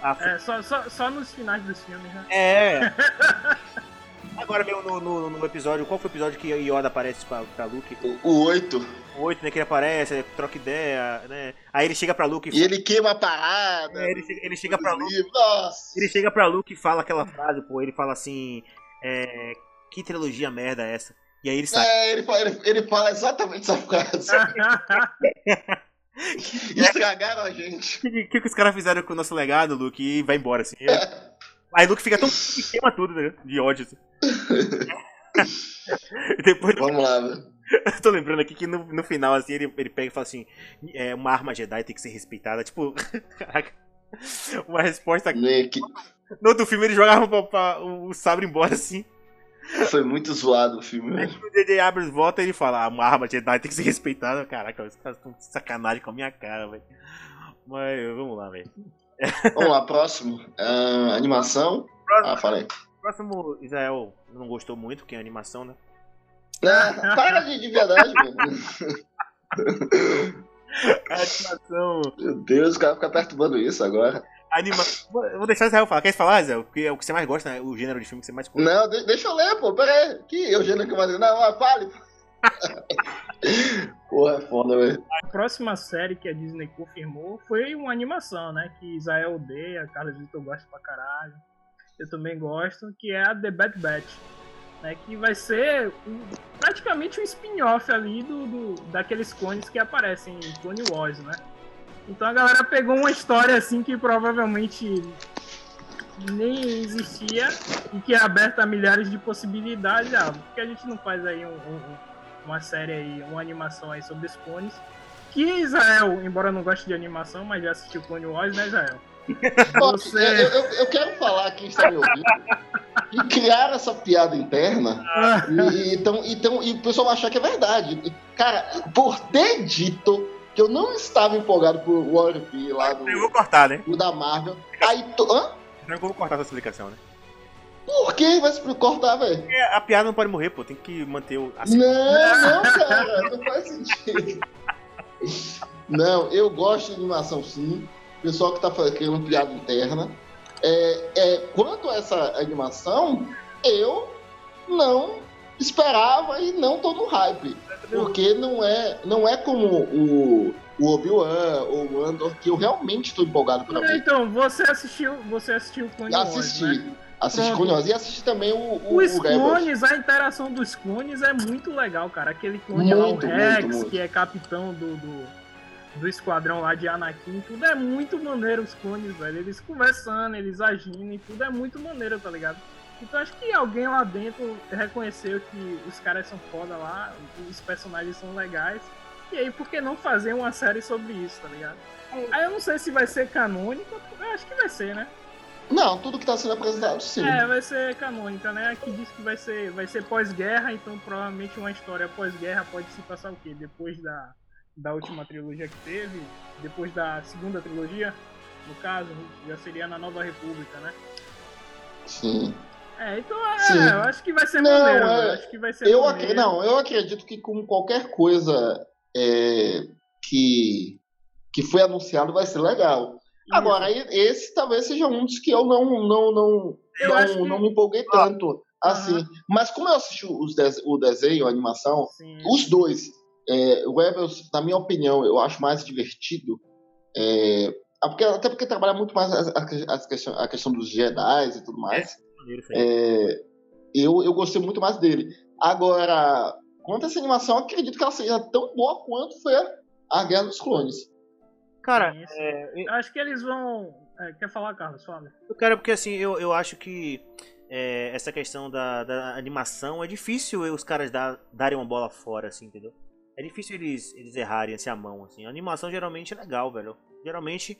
a- É, só, só, só nos finais dos filmes, né? É. Agora mesmo no, no, no episódio, qual foi o episódio que Yoda aparece pra, pra Luke? O 8. O 8, né? Que ele aparece, troca ideia, né? Aí ele chega pra Luke E ele queima a parada. É, ele, chega, ele chega pra Luke. Nossa. Ele chega pra Luke e fala aquela frase, pô, ele fala assim. É, que trilogia merda é essa? E aí ele sai. É, ele fala, ele, ele fala exatamente essa frase. Estragaram a gente. O que, que, que os caras fizeram com o nosso legado, Luke? E vai embora, assim. Aí Luke fica tão. que queima tudo, né? De ódio. Assim. Depois, Vamos lá, velho. eu tô lembrando aqui que no, no final, assim, ele, ele pega e fala assim: é, uma arma Jedi tem que ser respeitada. Tipo, caraca. Uma resposta. Né, que No outro filme ele jogava pra, pra- o sabre embora, assim. Foi muito zoado o filme, Aí velho. o DJ Abrams volta e ele fala: ah, uma arma Jedi tem que ser respeitada. Caraca, os caras estão sacanagem com a minha cara, velho. Mas vamos lá, velho. Vamos lá, próximo. Ah, animação. Ah, falei. Próximo, Israel não gostou muito, porque é animação, né? Ah, para de, de verdade. A animação. Meu Deus, o cara fica perturbando isso agora. Anima... Eu vou deixar o Israel falar. Quer falar, Israel? Porque é o que você mais gosta, né? O gênero de filme que você mais curte. Não, de- deixa eu ler, pô. Pera aí. Que Eugênio que vai dizer. Não, ah, fale. Porra, é foda, velho. A próxima série que a Disney confirmou foi uma animação, né? Que Israel odeia, Carlos Vitor gosta pra caralho. Eu também gosto, que é a The Bad Batch. Né, que vai ser um- praticamente um spin-off ali do, do- daqueles clones que aparecem em Clone Wars, né? Então a galera pegou uma história assim que provavelmente nem existia e que é aberta a milhares de possibilidades. Ah, por que a gente não faz aí um- um- um- uma série aí, uma animação aí sobre os clones? Que Israel, embora não goste de animação, mas já assistiu Clone Wars, né, Israel? Você- eu, eu- eu quero falar quem está me ouvindo. E criar essa piada interna. E, então, então, e o pessoal vai achar que é verdade. E, Cara, por ter dito que eu não estava empolgado por War V lá do, Eu vou cortar, né? do da Marvel. Aí, to... Hã? Eu vou cortar essa explicação, né? Por que vai se cortar, velho? Porque a piada não pode morrer, pô. Tem que manter o. Assim, Não, não, cara, não faz sentido. Não, eu gosto de animação sim. Pessoal que tá fazendo piada interna. É, é, quanto a essa animação, eu não esperava e não tô no hype. Porque não é, não é como o, o Obi-Wan ou o Andor, que eu realmente estou empolgado pra ver. Então, você assistiu, você assistiu Clone Wars, Assisti. né? Assisti Pronto. Clone Wars e assisti também o, o, Os o Rebels. clones, a interação dos clones é muito legal, cara. Aquele clone lá, o Muito, Rex, muito, muito. que é capitão do, do, do esquadrão lá de Anakin, tudo é muito maneiro os clones, velho. Eles conversando, eles agindo e tudo é muito maneiro, tá ligado? Então acho que alguém lá dentro reconheceu que os caras são foda lá, os personagens são legais. E aí, por que não fazer uma série sobre isso, tá ligado? Aí eu não sei se vai ser canônico, eu acho que vai ser, né? Não, tudo que tá sendo apresentado, sim. É, vai ser canônica, né? Aqui diz que vai ser, vai ser pós-guerra, então provavelmente uma história pós-guerra pode se passar o quê? Depois da, da última trilogia que teve, depois da segunda trilogia, no caso, já seria na Nova República, né? Sim. É, então é, Sim. eu acho que vai ser Não, maneiro, é, acho que vai ser Eu, maneiro. não, eu acredito que com qualquer coisa é, que, que foi anunciado vai ser legal. Agora, esse talvez seja um dos que eu não, não, não, Eu não, que- não me empolguei tanto. Assim. Mas como eu assisti os des- o desenho, a animação, Sim. os dois, é, o Rebels, na minha opinião, eu acho mais divertido. É, ah, porque- até porque trabalha muito mais a, a- a questão, a questão dos Jedi e tudo mais. isso aí. É, eu, eu gostei muito mais dele. Agora, quanto a essa animação, eu acredito que ela seja tão boa quanto foi a Guerra dos Clones. Cara, Sim, sim. é, Eu acho que eles vão. é, quer falar, Carlos? Fala. eu quero porque assim, eu, eu acho que é, essa questão da, da animação é difícil os caras dar, darem uma bola fora, assim, entendeu? É difícil eles, eles errarem assim a mão, assim. A animação geralmente é legal, velho. Geralmente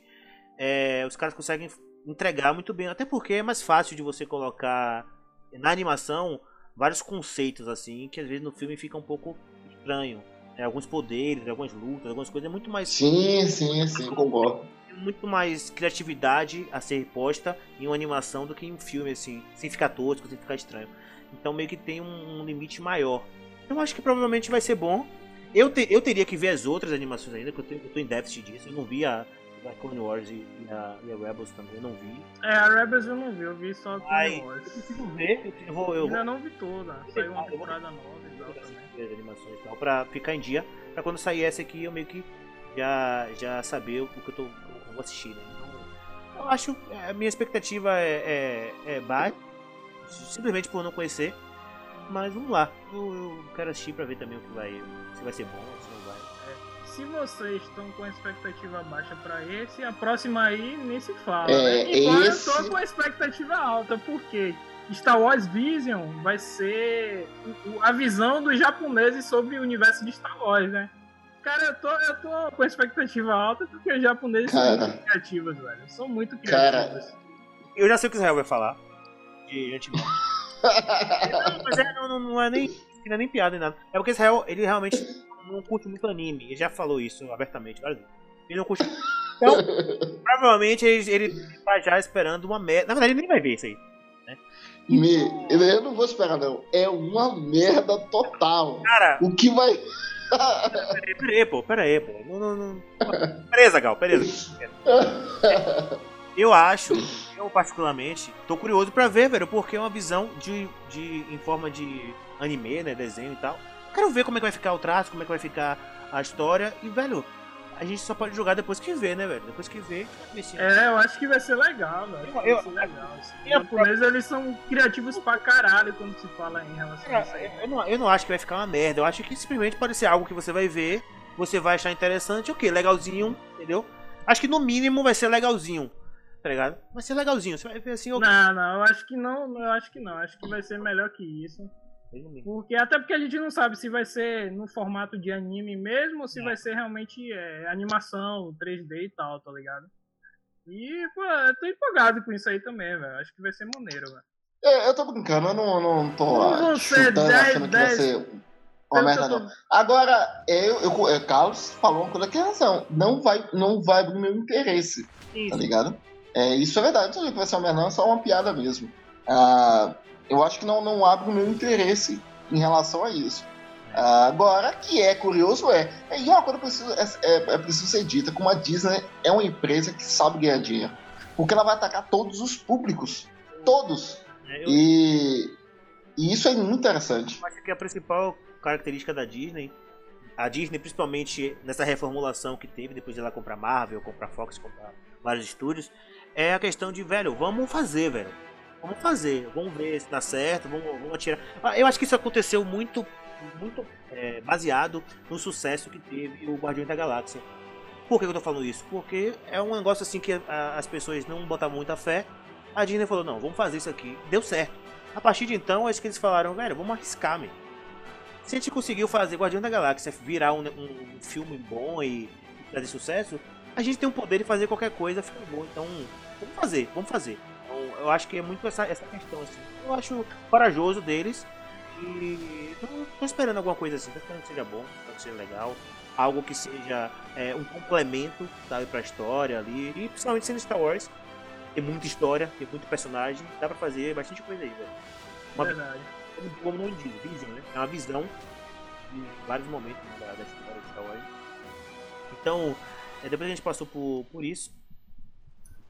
é, os caras conseguem entregar muito bem, até porque é mais fácil de você colocar na animação vários conceitos assim que às vezes no filme fica um pouco estranho. Né? alguns poderes, algumas lutas, algumas coisas é muito mais Sim, sim, sim, concordo. tem muito mais criatividade a ser posta em uma animação do que em um filme, assim, sem ficar tosco, sem ficar estranho. Então meio que tem um, um limite maior. Eu acho que provavelmente vai ser bom. Eu, te- eu teria que ver as outras animações ainda, que eu, tenho- eu tô em déficit disso. Eu não vi a, a Clone Wars e, a, e a Rebels também, eu não vi. É, a Rebels eu não vi, eu vi só Ai, Clone eu Wars. preciso ver, eu vou, eu vou Ainda não vi toda. Saiu uma Eu temporada nova e tal também. as animações e tal, pra ficar em dia, pra quando sair essa aqui eu meio que já, já saber o que eu, tô, eu vou assistir, né? Então, eu acho, é, a minha expectativa é, é, é baixa, simplesmente por não conhecer, mas vamos lá, eu, eu quero assistir pra ver também o que vai, se vai ser bom, se não vocês estão com a expectativa baixa pra esse, a próxima aí nem se fala. É, né? Embora esse- eu tô com a expectativa alta, porque Star Wars Vision vai ser a visão dos japoneses sobre o universo de Star Wars, né? Cara, eu tô, eu tô com a expectativa alta porque os japoneses são Cara. muito criativos, velho. São muito Cara. criativos. Eu já sei o que o Israel vai falar, de antemão. Mas é, não, não, não é nem, não é nem piada nem nada. É porque Israel, ele realmente não curte muito anime. Ele já falou isso abertamente várias vezes. Ele não curte. Então, provavelmente ele, ele tá já esperando uma merda. Na verdade, ele nem vai ver isso aí. Me- eu não vou esperar, não. É uma merda total. Cara, O que vai. peraí, peraí, pô, peraí, pô. Não, não, não. Beleza, Gal, beleza. Eu acho, eu particularmente, tô curioso pra ver, velho, porque é uma visão de, de em forma de anime, né, desenho e tal. Quero ver como é que vai ficar o traço, como é que vai ficar a história e, velho, a gente só pode jogar depois que vê, né, velho? Depois que vê, É, eu acho que vai ser legal, velho. Vai Eu- ser legal. assim. Os eu- japoneses, eles são criativos pra caralho quando se fala em relação a isso aí. É, eu, não, eu não acho que vai ficar uma merda. Eu acho que simplesmente pode ser algo que você vai ver, você vai achar interessante, ok, legalzinho, entendeu? Acho que no mínimo vai ser legalzinho, tá ligado? Vai ser legalzinho, você vai ver assim, ok. Não, não, eu acho que não, eu acho que não. Acho que vai ser melhor que isso. Porque até porque a gente não sabe se vai ser no formato de anime mesmo ou se É. vai ser realmente é, animação, 3D e tal, tá ligado? E, pô, eu tô empolgado com isso aí também, velho. Acho que vai ser maneiro, velho. É, eu tô brincando, eu não, não tô Não vão ser chutando, 10, achando que vai 10. ser uma merda, eu não. tô- Agora, eu, eu, eu- Carlos falou uma coisa que é razão. Não vai, não vai abrir meu interesse, tá Isso. ligado? É, isso é verdade, não tô vai ser uma merda, não, é só uma piada mesmo. Ah, eu acho que não, não abre o meu interesse em relação a isso. Ah, agora, que é curioso, é. é e uma coisa preciso, é, é, é preciso ser dita: como a Disney é uma empresa que sabe ganhar dinheiro. Porque ela vai atacar todos os públicos. Todos. É, eu E, e isso é muito interessante. acho que a principal característica da Disney, a Disney principalmente nessa reformulação que teve depois de ela comprar Marvel, comprar Fox, comprar vários estúdios, é a questão de, velho, vamos fazer, velho. Vamos fazer, vamos ver se dá certo, vamos, vamos atirar. Ah, Eu acho que isso aconteceu muito, muito é, baseado no sucesso que teve o Guardião da Galáxia. Por que eu tô falando isso? Porque é um negócio assim que a- as pessoas não botavam muita fé. A Disney falou, não, vamos fazer isso aqui. Deu certo. A partir de então, acho que eles falaram, velho, vamos arriscar, meu. Se a gente conseguiu fazer Guardião da Galáxia virar um, um filme bom e trazer sucesso, a gente tem o poder de fazer qualquer coisa ficar bom. Então, vamos fazer, vamos fazer. Eu acho que é muito essa, essa questão, assim. Eu acho corajoso deles. E tô, tô esperando alguma coisa assim, tô esperando que seja bom, que seja legal. Algo que seja é, um complemento, sabe, pra história ali. E principalmente sendo Star Wars. Tem muita história, tem muito personagem, dá pra fazer bastante coisa aí, velho. Uma Verdade. como, como o nome diz, vision, né? É uma visão de vários momentos da, da história de Star Wars. Então, é, depois que a gente passou por, por isso,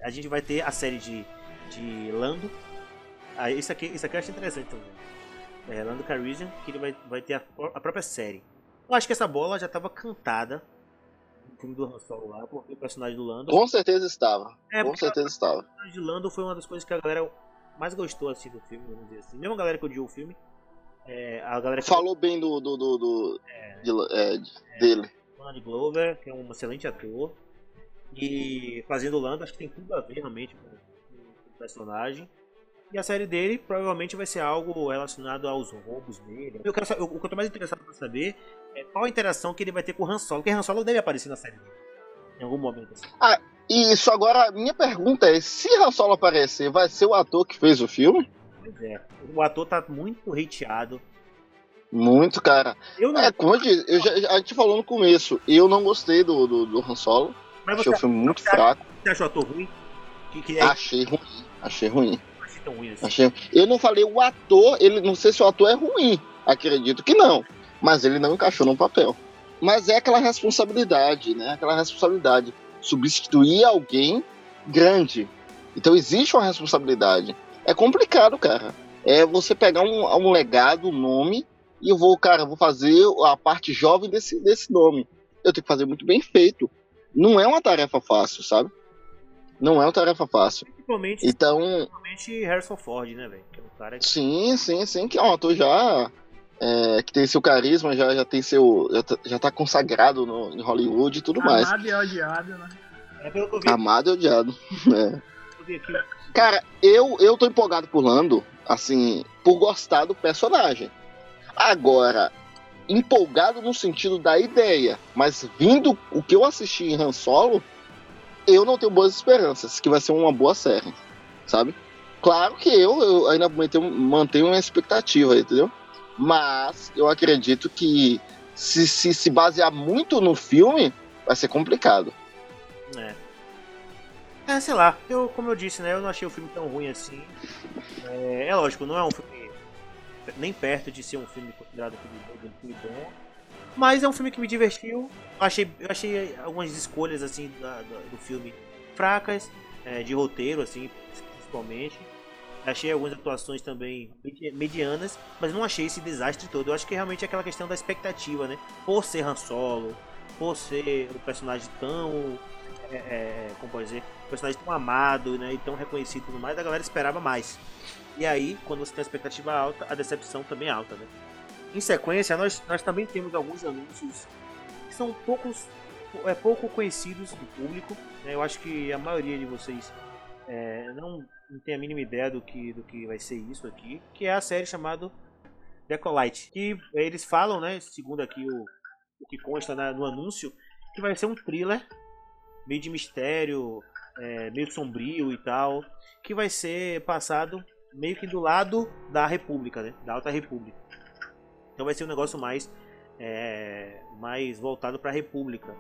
a gente vai ter a série de, de Lando. Ah, isso, aqui, isso aqui eu acho interessante também. É, Lando Calrissian, que ele vai, vai ter a, a própria série. Eu acho que essa bola já estava cantada no filme do Han Solo lá, porque o personagem do Lando... Com certeza estava. É, Com certeza estava. o personagem de Lando foi uma das coisas que a galera mais gostou assim, do filme, vamos dizer assim. Mesmo a galera que odiou o filme, é, a galera que Falou bem do, do, do, do- de- é, de- dele. Donald Glover, que é um excelente ator. E fazendo o Lando, acho que tem tudo a ver realmente com, personagem. E a série dele provavelmente vai ser algo relacionado aos roubos dele. Eu quero o que eu tô mais interessado pra saber é qual a interação que ele vai ter com o Han Solo. Porque Han Solo deve aparecer na série dele. Em algum momento assim. Ah, isso agora, minha pergunta é: se Han Solo aparecer, vai ser o ator que fez o filme? Pois é. O ator tá muito hateado. Muito, cara. Eu não. É, como eu disse, eu já, a gente falou no começo, eu não gostei do, do, do Han Solo. Mas Achei você, o filme muito você fraco. você achou o ator ruim? Que, que é Achei ruim. Achei ruim. achei tão ruim assim. Achei... Eu não falei o ator, ele não sei se o ator é ruim. Acredito que não. Mas ele não encaixou no papel. Mas é aquela responsabilidade, né? Aquela responsabilidade. Substituir alguém grande. Então existe uma responsabilidade. É complicado, cara. É você pegar um, um legado, um nome, e eu vou, cara, eu vou fazer a parte jovem desse, desse nome. Eu tenho que fazer muito bem feito. Não é uma tarefa fácil, sabe? Não é uma tarefa fácil. Principalmente, Então, principalmente Harrison Ford, né, velho? É um cara que Sim, sim, sim, que é um ator já é, que tem seu carisma, já, já tem seu. Já tá, já tá consagrado no, em Hollywood e tudo mais. Amado e odiado, né? é pelo que eu vi, Amado e odiado. É. aqui. Cara, eu, eu tô empolgado por Lando, assim, por gostar do personagem. Agora, empolgado no sentido da ideia, mas vindo o que eu assisti em Han Solo, eu não tenho boas esperanças que vai ser uma boa série, sabe? Claro que eu, eu ainda mantenho, mantenho uma expectativa, entendeu? Mas eu acredito que se, se se basear muito no filme, vai ser complicado. É. É, sei lá, eu, como eu disse, né, eu não achei o filme tão ruim assim. É, é lógico, não é um filme nem perto de ser um filme considerado um filme, bom. Mas é um filme que me divertiu. Eu achei, eu achei algumas escolhas assim da- da- do filme fracas, é, de roteiro, assim, principalmente. Achei algumas atuações também medi- medianas, mas não achei esse desastre todo. Eu acho que realmente é aquela questão da expectativa, né? Por ser Han Solo, por ser um personagem tão. É, é, como pode dizer? Um personagem tão amado né, e tão reconhecido e tudo mais, a galera esperava mais. E aí, quando você tem a expectativa alta, a decepção também é alta, né? Em sequência, nós, nós também temos alguns anúncios que são poucos, é, pouco conhecidos do público. né? Eu acho que a maioria de vocês é, não, não tem a mínima ideia do que, do que vai ser isso aqui, que é a série chamada Decolite. Que eles falam, né, segundo aqui o, o que consta na- no anúncio, que vai ser um thriller meio de mistério, é, meio sombrio e tal, que vai ser passado meio que do lado da República, né, da Alta República. Então vai ser um negócio mais é, mais voltado para a República.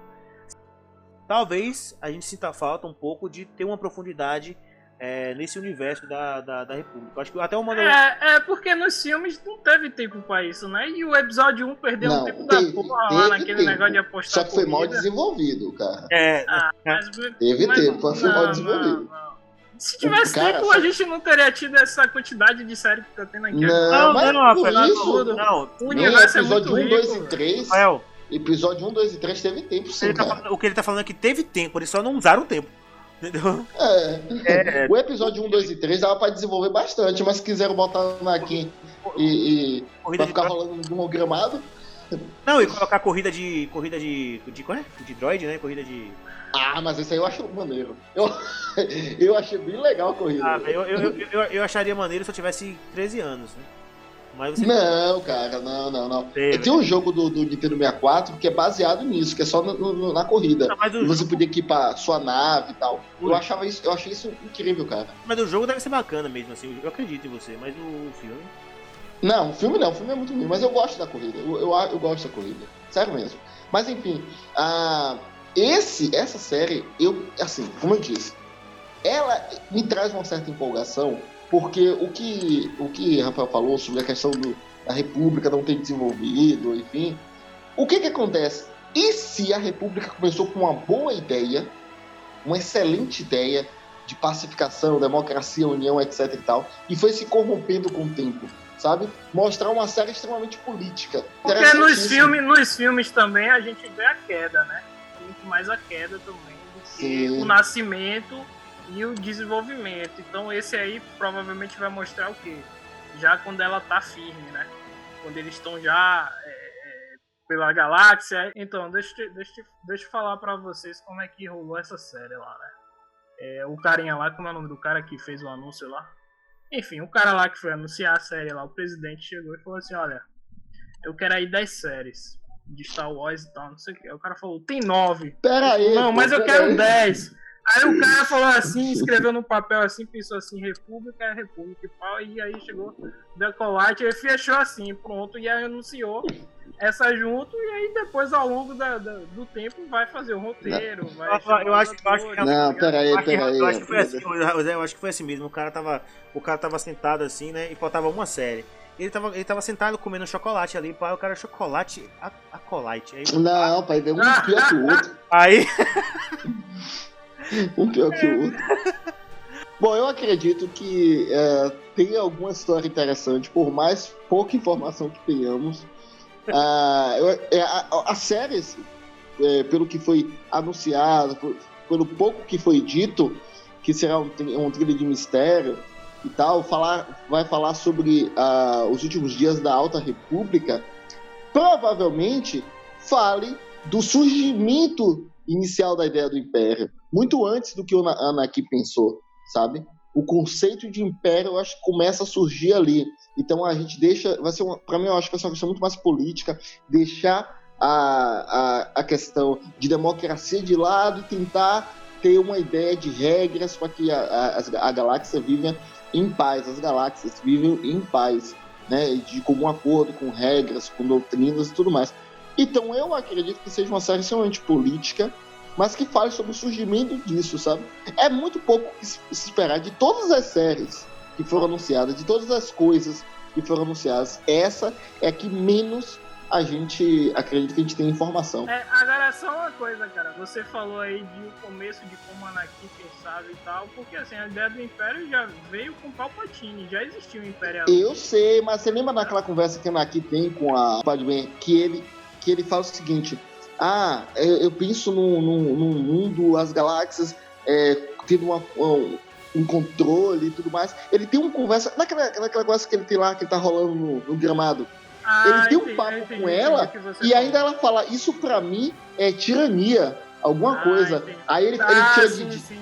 Talvez a gente sinta falta um pouco de ter uma profundidade é, nesse universo da, da, da República. Acho que até o Mandaloriano É, é porque nos filmes não teve tempo pra isso, né? E o episódio 1 perdeu um Não, tempo teve- da porra lá naquele tempo. negócio de apostar Só que foi mal desenvolvido, cara. é, Mas- Teve mas- tempo, mas foi mal não, desenvolvido. não, não. Se tivesse Cara, tempo, a gente não teria tido essa quantidade de série que tá tendo aqui. Não, Não, não, por Rafael, isso, tudo. não, O universo é episódio muito 1, 2 rico, e 3. Rafael, Episódio 1, 2 e 3 teve tempo sim, ele tá falando- o que ele tá falando é que teve tempo, eles só não usaram o tempo. Entendeu? É. O episódio 1, 2 e 3 dava pra desenvolver bastante, mas quiseram botar o Anakin e, e pra ficar rolando no gramado. Não, e colocar corrida de. corrida de. de qual é? De droid, né? Corrida de. Ah, mas esse aí eu acho maneiro. Eu, eu achei bem legal a corrida. Ah, eu, eu, eu, eu, acharia maneiro se eu tivesse 13 anos, né? Mas você. Não, cara, não, não, não. Tem um jogo do, do Nintendo 64 que é baseado nisso, que é só no- no- na corrida. Não, o você podia equipar sua nave e tal. Ui. Eu achava isso, eu achei isso incrível, cara. mas o jogo deve ser bacana mesmo, assim. Eu acredito em você, mas o filme. Não, filme não, filme é muito ruim, mas eu gosto da corrida. Eu, eu, eu gosto da corrida. Sério mesmo. Mas enfim, esse, essa série, eu, assim, como eu disse, ela me traz uma certa empolgação, porque o que o que Rafael falou sobre a questão do, da República não ter desenvolvido, enfim. O que que acontece? E se a República começou com uma boa ideia, uma excelente ideia de pacificação, democracia, união, etc e tal, e foi se corrompendo com o tempo, sabe? Mostrar uma série extremamente política. Porque nos filmes, nos filmes também a gente vê a queda, né? Muito mais a queda também do que Sim. o nascimento e o desenvolvimento. Então esse aí provavelmente vai mostrar o quê? Já quando ela tá firme, né? Quando eles estão já é, é, pela galáxia. Então, deixa, deixa, deixa eu falar pra vocês como é que rolou essa série lá, né? É, o carinha lá, como é o nome do cara que fez o anúncio lá? Enfim, o cara lá que foi anunciar a série lá, o presidente chegou e falou assim, olha, eu quero aí 10 séries de Star Wars e tal, não sei o que. Aí o cara falou, tem 9. Pera aí. Não, pô, mas eu quero aí. 10. Aí o cara falou assim, escreveu no papel assim, pensou assim, República é República e pau, e aí chegou Decolate, aí fechou assim, pronto, e aí anunciou essa junto, e aí depois ao longo da, da- do tempo vai fazer o roteiro, vai Eu- acho- eu acho que- Não, tá ligado? pera aí, Eu acho, que, pera aí. eu acho que foi assim, eu acho que foi assim mesmo. O cara tava, o cara tava sentado assim, né? E faltava uma série. Ele tava, ele tava sentado comendo chocolate ali, pá, o cara chocolate, a, a colite. Aí, Não, pai, tem um pior que o outro. aí Um pior que o outro. Bom, eu acredito que é, tem alguma história interessante, por mais pouca informação que tenhamos. Ah, eu- é, a- a- séries, é, pelo que foi anunciado, por- pelo pouco que foi dito, que será um, um trilho de mistério e tal, falar, vai falar sobre ah, os últimos dias da Alta República, provavelmente fale do surgimento inicial da ideia do Império, muito antes do que o Na- Anakin pensou, sabe? O conceito de Império, eu acho que começa a surgir ali. Então a gente deixa, vai ser para mim eu acho que vai ser uma questão muito mais política, deixar a, a, a questão de democracia de lado e tentar ter uma ideia de regras para que a, a, a galáxia viva em paz, as galáxias vivem em paz, né? De comum acordo com regras, com doutrinas e tudo mais. Então eu acredito que seja uma série extremamente política, mas que fale sobre o surgimento disso, sabe? É muito pouco que se esperar de todas as séries que foram anunciadas, de todas as coisas que foram anunciadas. Essa é a que menos a gente acredita que a gente tem informação. É, agora só uma coisa, cara. Você falou aí de o começo de como Anakin pensava e tal, porque assim, a ideia do Império já veio com Palpatine, já existia o Império. Eu sei, mas você lembra daquela conversa que a Anaki tem com a Padmé, que ele, que ele fala o seguinte, ah, eu, eu penso num, num- num mundo, as galáxias é, tendo uma- um, um controle e tudo mais. Ele tem uma conversa, naquela, naquela conversa que ele tem lá, que tá rolando no, no gramado, Ah, ele tem um entendi, papo entendi, com ela, e falou. ainda ela fala, isso pra mim é tirania, alguma Ah, coisa. entendi. Aí ele, ele Ah, tira sim, de... sim.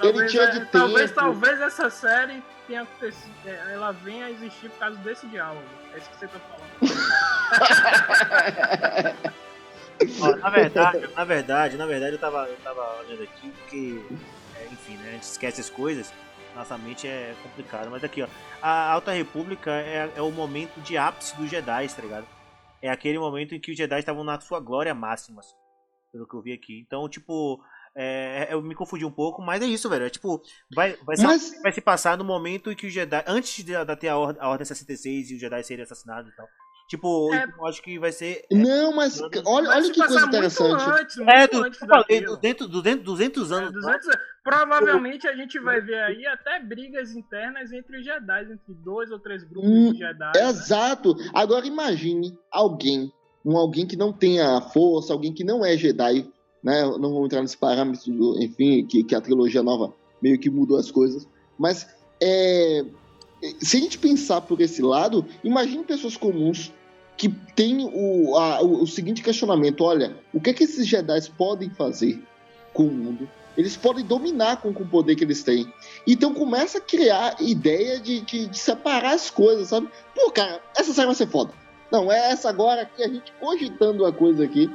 Talvez, tira é- de talvez, tempo. talvez essa série tenha acontecido, é, ela venha a existir por causa desse diálogo. É isso que você tá falando. ó, na verdade, na verdade, na verdade eu tava, eu tava olhando aqui porque, é, enfim, né? A gente esquece as coisas. Nossa mente é complicada. Mas aqui, ó. A Alta República é, é o momento de ápice dos Jedi, tá ligado? É aquele momento em que os Jedi estavam na sua glória máxima, assim, pelo que eu vi aqui. Então, tipo, é, eu me confundi um pouco, mas é isso, velho. É tipo, vai, vai, se, Mas- vai se passar no momento em que os Jedi. Antes de, de ter a, Or- a Ordem 66 e os Jedi serem assassinados e tal. Tipo, É. eu acho que vai ser. Não, mas olha, Vai olha que passar coisa muito interessante. Antes, muito É, do, antes eu falei, daquilo. 200, 200, 200 É, anos. 200 Provavelmente a gente vai ver aí até brigas internas entre os Jedi, entre dois ou três grupos Hum, de Jedi. né? Exato. Agora imagine alguém, um alguém que não tenha força, alguém que não é Jedi, né? Não vou entrar nesse parâmetro, do- enfim, que, que a trilogia nova meio que mudou as coisas. Mas é, se a gente pensar por esse lado, imagine pessoas comuns que têm o, a- o, o seguinte questionamento: olha, o que é que esses Jedi podem fazer com o mundo? Eles podem dominar com, com o poder que eles têm. Então começa a criar ideia de, de, de separar as coisas, sabe? Pô, cara, essa série vai ser foda. Não, é essa agora aqui, a gente cogitando a coisa aqui.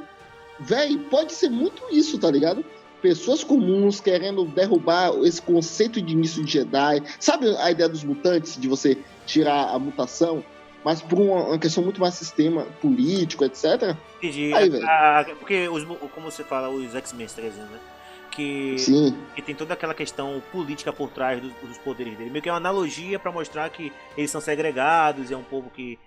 Véi, pode ser muito isso, tá ligado? Pessoas comuns querendo derrubar esse conceito de início de Jedi. Sabe a ideia dos mutantes, de você tirar a mutação? Mas por uma, questão muito mais sistema político, etc. Entendi. Aí. A- a- porque, os, como você fala, os X-Men, né? Que, Sim. que tem toda aquela questão política por trás dos, dos poderes dele. Meio que é uma analogia pra mostrar que eles são segregados e é um povo que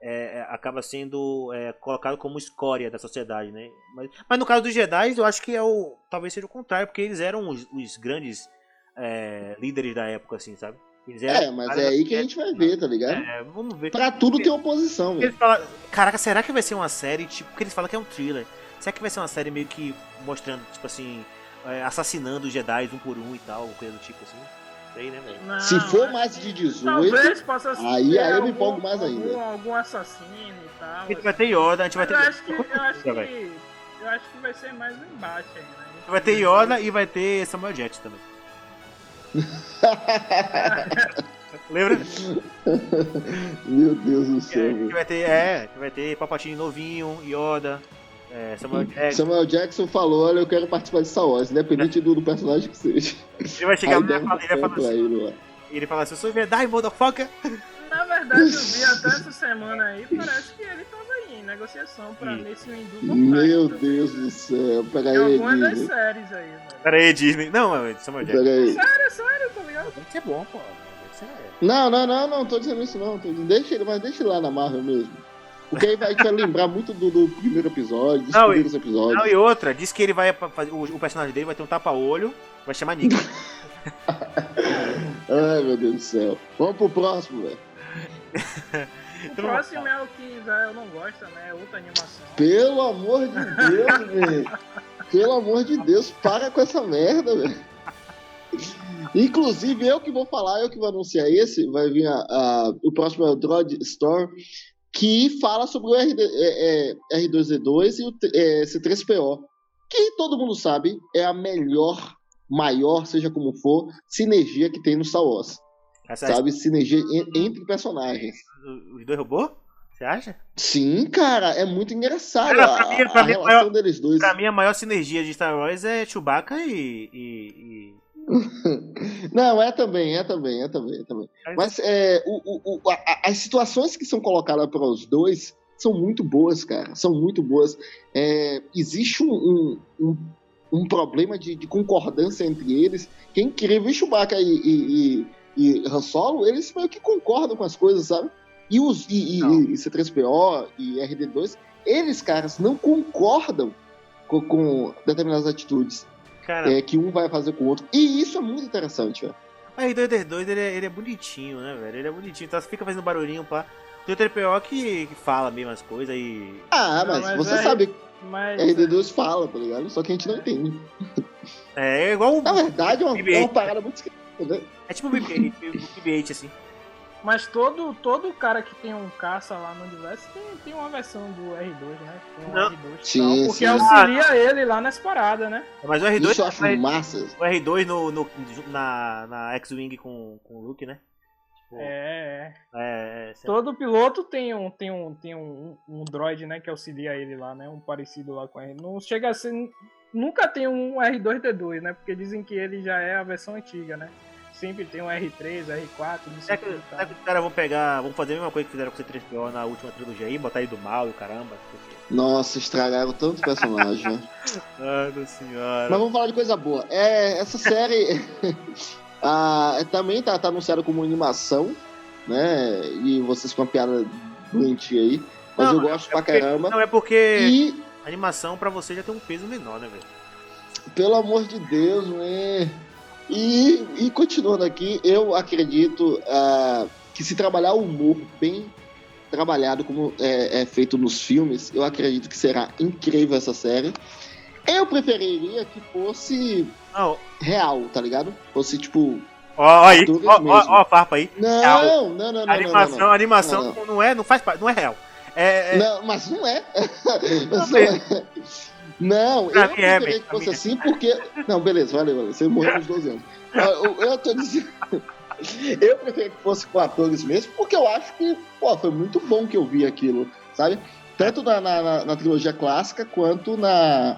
é, é, acaba sendo é, colocado como escória da sociedade, né? Mas, mas no caso dos Jedi, eu acho que é o talvez seja o contrário, porque eles eram os, os grandes é, líderes da época, assim, sabe? Eles eram É, mas é aí que a gente vai ver, tá ligado? É, vamos ver. Pra tudo tem oposição, velho. Falam, Caraca, será que vai ser uma série, tipo, porque eles falam que é um thriller. Será que vai ser uma série meio que mostrando, tipo assim, é, assassinando os Jedi um por um e tal, coisa do tipo assim? sei, né, velho? Não, Se for mais de 18, Talvez possa ser. aí- aí eu me algum- empolgo mais algum- ainda. Algum assassino e tal. A gente vai ter Yoda, a gente vai ter. eu acho que, eu acho que, velho. eu acho que vai ser mais um embate aí, né? A gente Vai ter Yoda e vai ter Samuel Jackson também. Lembra? Meu Deus do É, céu. que velho. vai ter, é, que vai ter Palpatine novinho, Yoda, é, Samuel Jackson. Samuel Jackson falou: Olha, eu quero participar de Star Wars, independente do, do personagem que seja. Ele vai chegar lá e vai falar- ele vai falar assim, ele lá. ele fala assim, eu sou Jedi, motherfucker. Na verdade, eu vi até essa semana aí, parece que ele em negociação pra Hum. nesse Hindu voltar, Meu? Deus do céu. Pega Em aí, algumas das séries aí, velho. Pera aí, Disney. Não, é Samuel Jackson. Pega aí. Sério, sério, tá ligado? Tem que ser bom, pô. Tem que ser- Não, não, não, não, tô dizendo isso não. Tô dizendo, deixa ele, mas deixa ele lá na Marvel mesmo. Porque aí vai, vai lembrar muito do, do primeiro episódio, dos Não, primeiros episódios. Não, e outra, diz que ele vai. O, o personagem dele vai ter um tapa-olho, vai chamar Nick. Ai, meu Deus do céu. Vamos pro próximo, velho. O Então, próximo é o que Israel não gosta, né? É outra animação. Pelo amor de Deus, velho. Pelo amor de Deus, para com essa merda, velho. Inclusive, eu que vou falar, eu que vou anunciar esse, vai vir a, a- o próximo é o Droid Store, que fala sobre o RD, é, é, R2D2 e o é, C3PO, que todo mundo sabe é a melhor, maior, seja como for, sinergia que tem no Star Wars. Essa, Sabe? Sinergia en- entre personagens. Os dois robôs? Você acha? Sim, cara, é muito engraçado Cara, a, pra mim- a pra mim, relação maior- deles dois. Pra mim, a maior sinergia de Star Wars é Chewbacca e. e, e- Não, é também, é também, é também, é também. Mas é, o, o, a- a- as situações que são colocadas para os dois são muito boas, cara. São muito boas. É, existe um, um, um, um problema de, de concordância entre eles, que é incrível. E Chewbacca e, e, e, e Han Solo, eles meio que concordam com as coisas, sabe? E, os, e, e, Não. e C3PO e RD2, eles, caras, não concordam com, com determinadas atitudes Cara, é, que um vai fazer com o outro. E isso é muito interessante, velho. o R2D2 ele é, ele é bonitinho, né, velho? Ele é bonitinho, tá? Fica fazendo barulhinho, pá. Tem o TPO que, que fala mesmo as coisas e. Ah, Não, mas, mas você é- sabe Mas. RD2 fala, tá ligado? Só que a gente não entende. É, é igual o. Na verdade, é uma, BB-8. é uma parada muito esquisita? É tipo o BB-8, o BB-8, assim. Mas todo, todo cara que tem um caça lá no universo tem, tem uma versão do R2, né? Tem um Não. R2 e Sim, tal, porque sim. auxilia ele lá nas paradas, né? Mas o R2. Isso eu acho o massa. O R2 no, no, na, na X-Wing com, com o Luke, né? Tipo, É, é. é, é, Todo piloto tem um, tem um, tem um, um droid, né, que auxilia ele lá, né? Um parecido lá com ele. Não chega a ser. Nunca tem um R2D2, né? Porque dizem que ele já é a versão antiga, né? Sempre tem um R3, R4, não sei o que, que. será tal. que os caras vão pegar. Vão fazer a mesma coisa que fizeram com o C3PO na última trilogia aí, botar ele do mal e caramba? Nossa, estragaram tantos personagens, né? Nossa senhora. Mas vamos falar de coisa boa. É, essa série ah, também tá, tá anunciada como animação, né? E vocês com uma piada doentia aí. Mas Não, eu gosto pra porque- caramba. Não, é porque E, a animação pra você já tem um peso menor, né, velho? pelo amor de Deus, né? E, e continuando aqui, eu acredito ah, que se trabalhar o humor bem trabalhado como é, é feito nos filmes, eu acredito que será incrível essa série. Eu preferiria que fosse Não, real, tá ligado? Fosse tipo. ó, ó aí, ó, ó, ó a farpa aí. Não, Real. não, não, não, A não, animação, não, não. animação Não, Não, é, não faz parte, não é real. É, é- Não, mas não é. Mas não é. Não, Pra eu é, preferia bem, que fosse assim porque. Não, beleza, valeu, valeu. Você morreu aos 12 anos. Eu, eu tô dizendo. Eu preferia que fosse com atores mesmo, porque eu acho que, pô, foi muito bom que eu vi aquilo, sabe? Tanto na, na, na- trilogia clássica quanto na.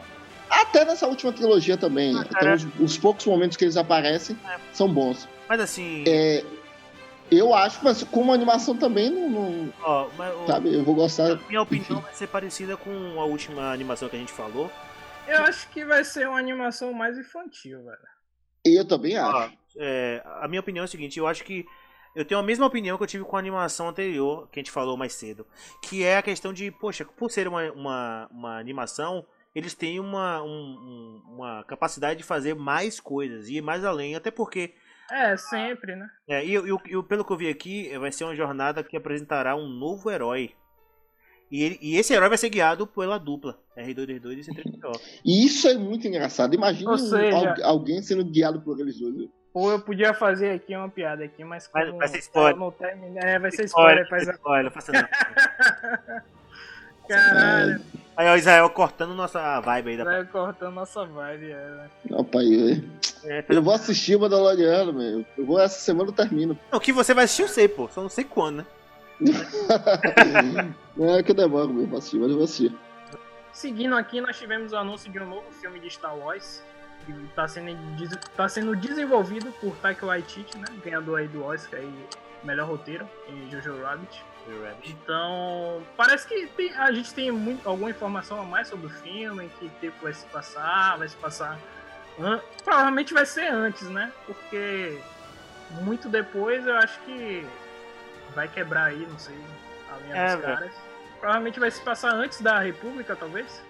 Até nessa última trilogia também. Ah, Então, os, os poucos momentos que eles aparecem É. são bons. mas assim, É, eu acho, mas como animação também não, não- ó, mas, sabe, eu vou gostar. minha opinião vai ser parecida com a última animação que a gente falou. Eu acho que vai ser uma animação mais infantil, velho. Eu também Ó, acho. é, a minha opinião é a seguinte, eu acho que eu tenho a mesma opinião que eu tive com a animação anterior, que a gente falou mais cedo. Que é a questão de, poxa, por ser uma, uma, uma animação, eles têm uma, um- um- uma capacidade de fazer mais coisas, e ir mais além, até porque É, sempre, né? É, e, e o- e pelo que eu vi aqui, vai ser uma jornada que apresentará um novo herói. E, ele- e esse herói vai ser guiado pela dupla, R2D2 e C3PO. E isso é muito engraçado. Imagina um- seja- al- alguém sendo guiado por eles dois. Ou eu podia fazer aqui uma piada aqui, mas Vai- como vai ser spoiler. não termina- é, vai ser spoiler, Spoiler, spoiler. Caralho, Aí ó, Israel cortando nossa vibe aí da vai cortando nossa vibe. É. Rapaz, eu, é, eu vou assistir o Mandaloriano, meu. Eu vou essa semana eu termino. Não, o que você vai assistir eu sei, pô. Só não sei quando, né? Não é que eu demoro mesmo pra assistir, mas eu vou assistir. Seguindo aqui, nós tivemos o anúncio de um novo filme de Star Wars, que está sendo, des- tá sendo desenvolvido por Taika Waititi, né? Ganhador aí do Oscar aí, melhor roteiro em Jojo Rabbit. Então, parece que tem- a gente tem muito, alguma informação a mais sobre o filme, em que tempo vai se passar, vai se passar. an- provavelmente vai ser antes, né? Porque muito depois eu acho que vai quebrar aí, não sei, a linha É, dos caras. Provavelmente vai se passar antes da República, talvez?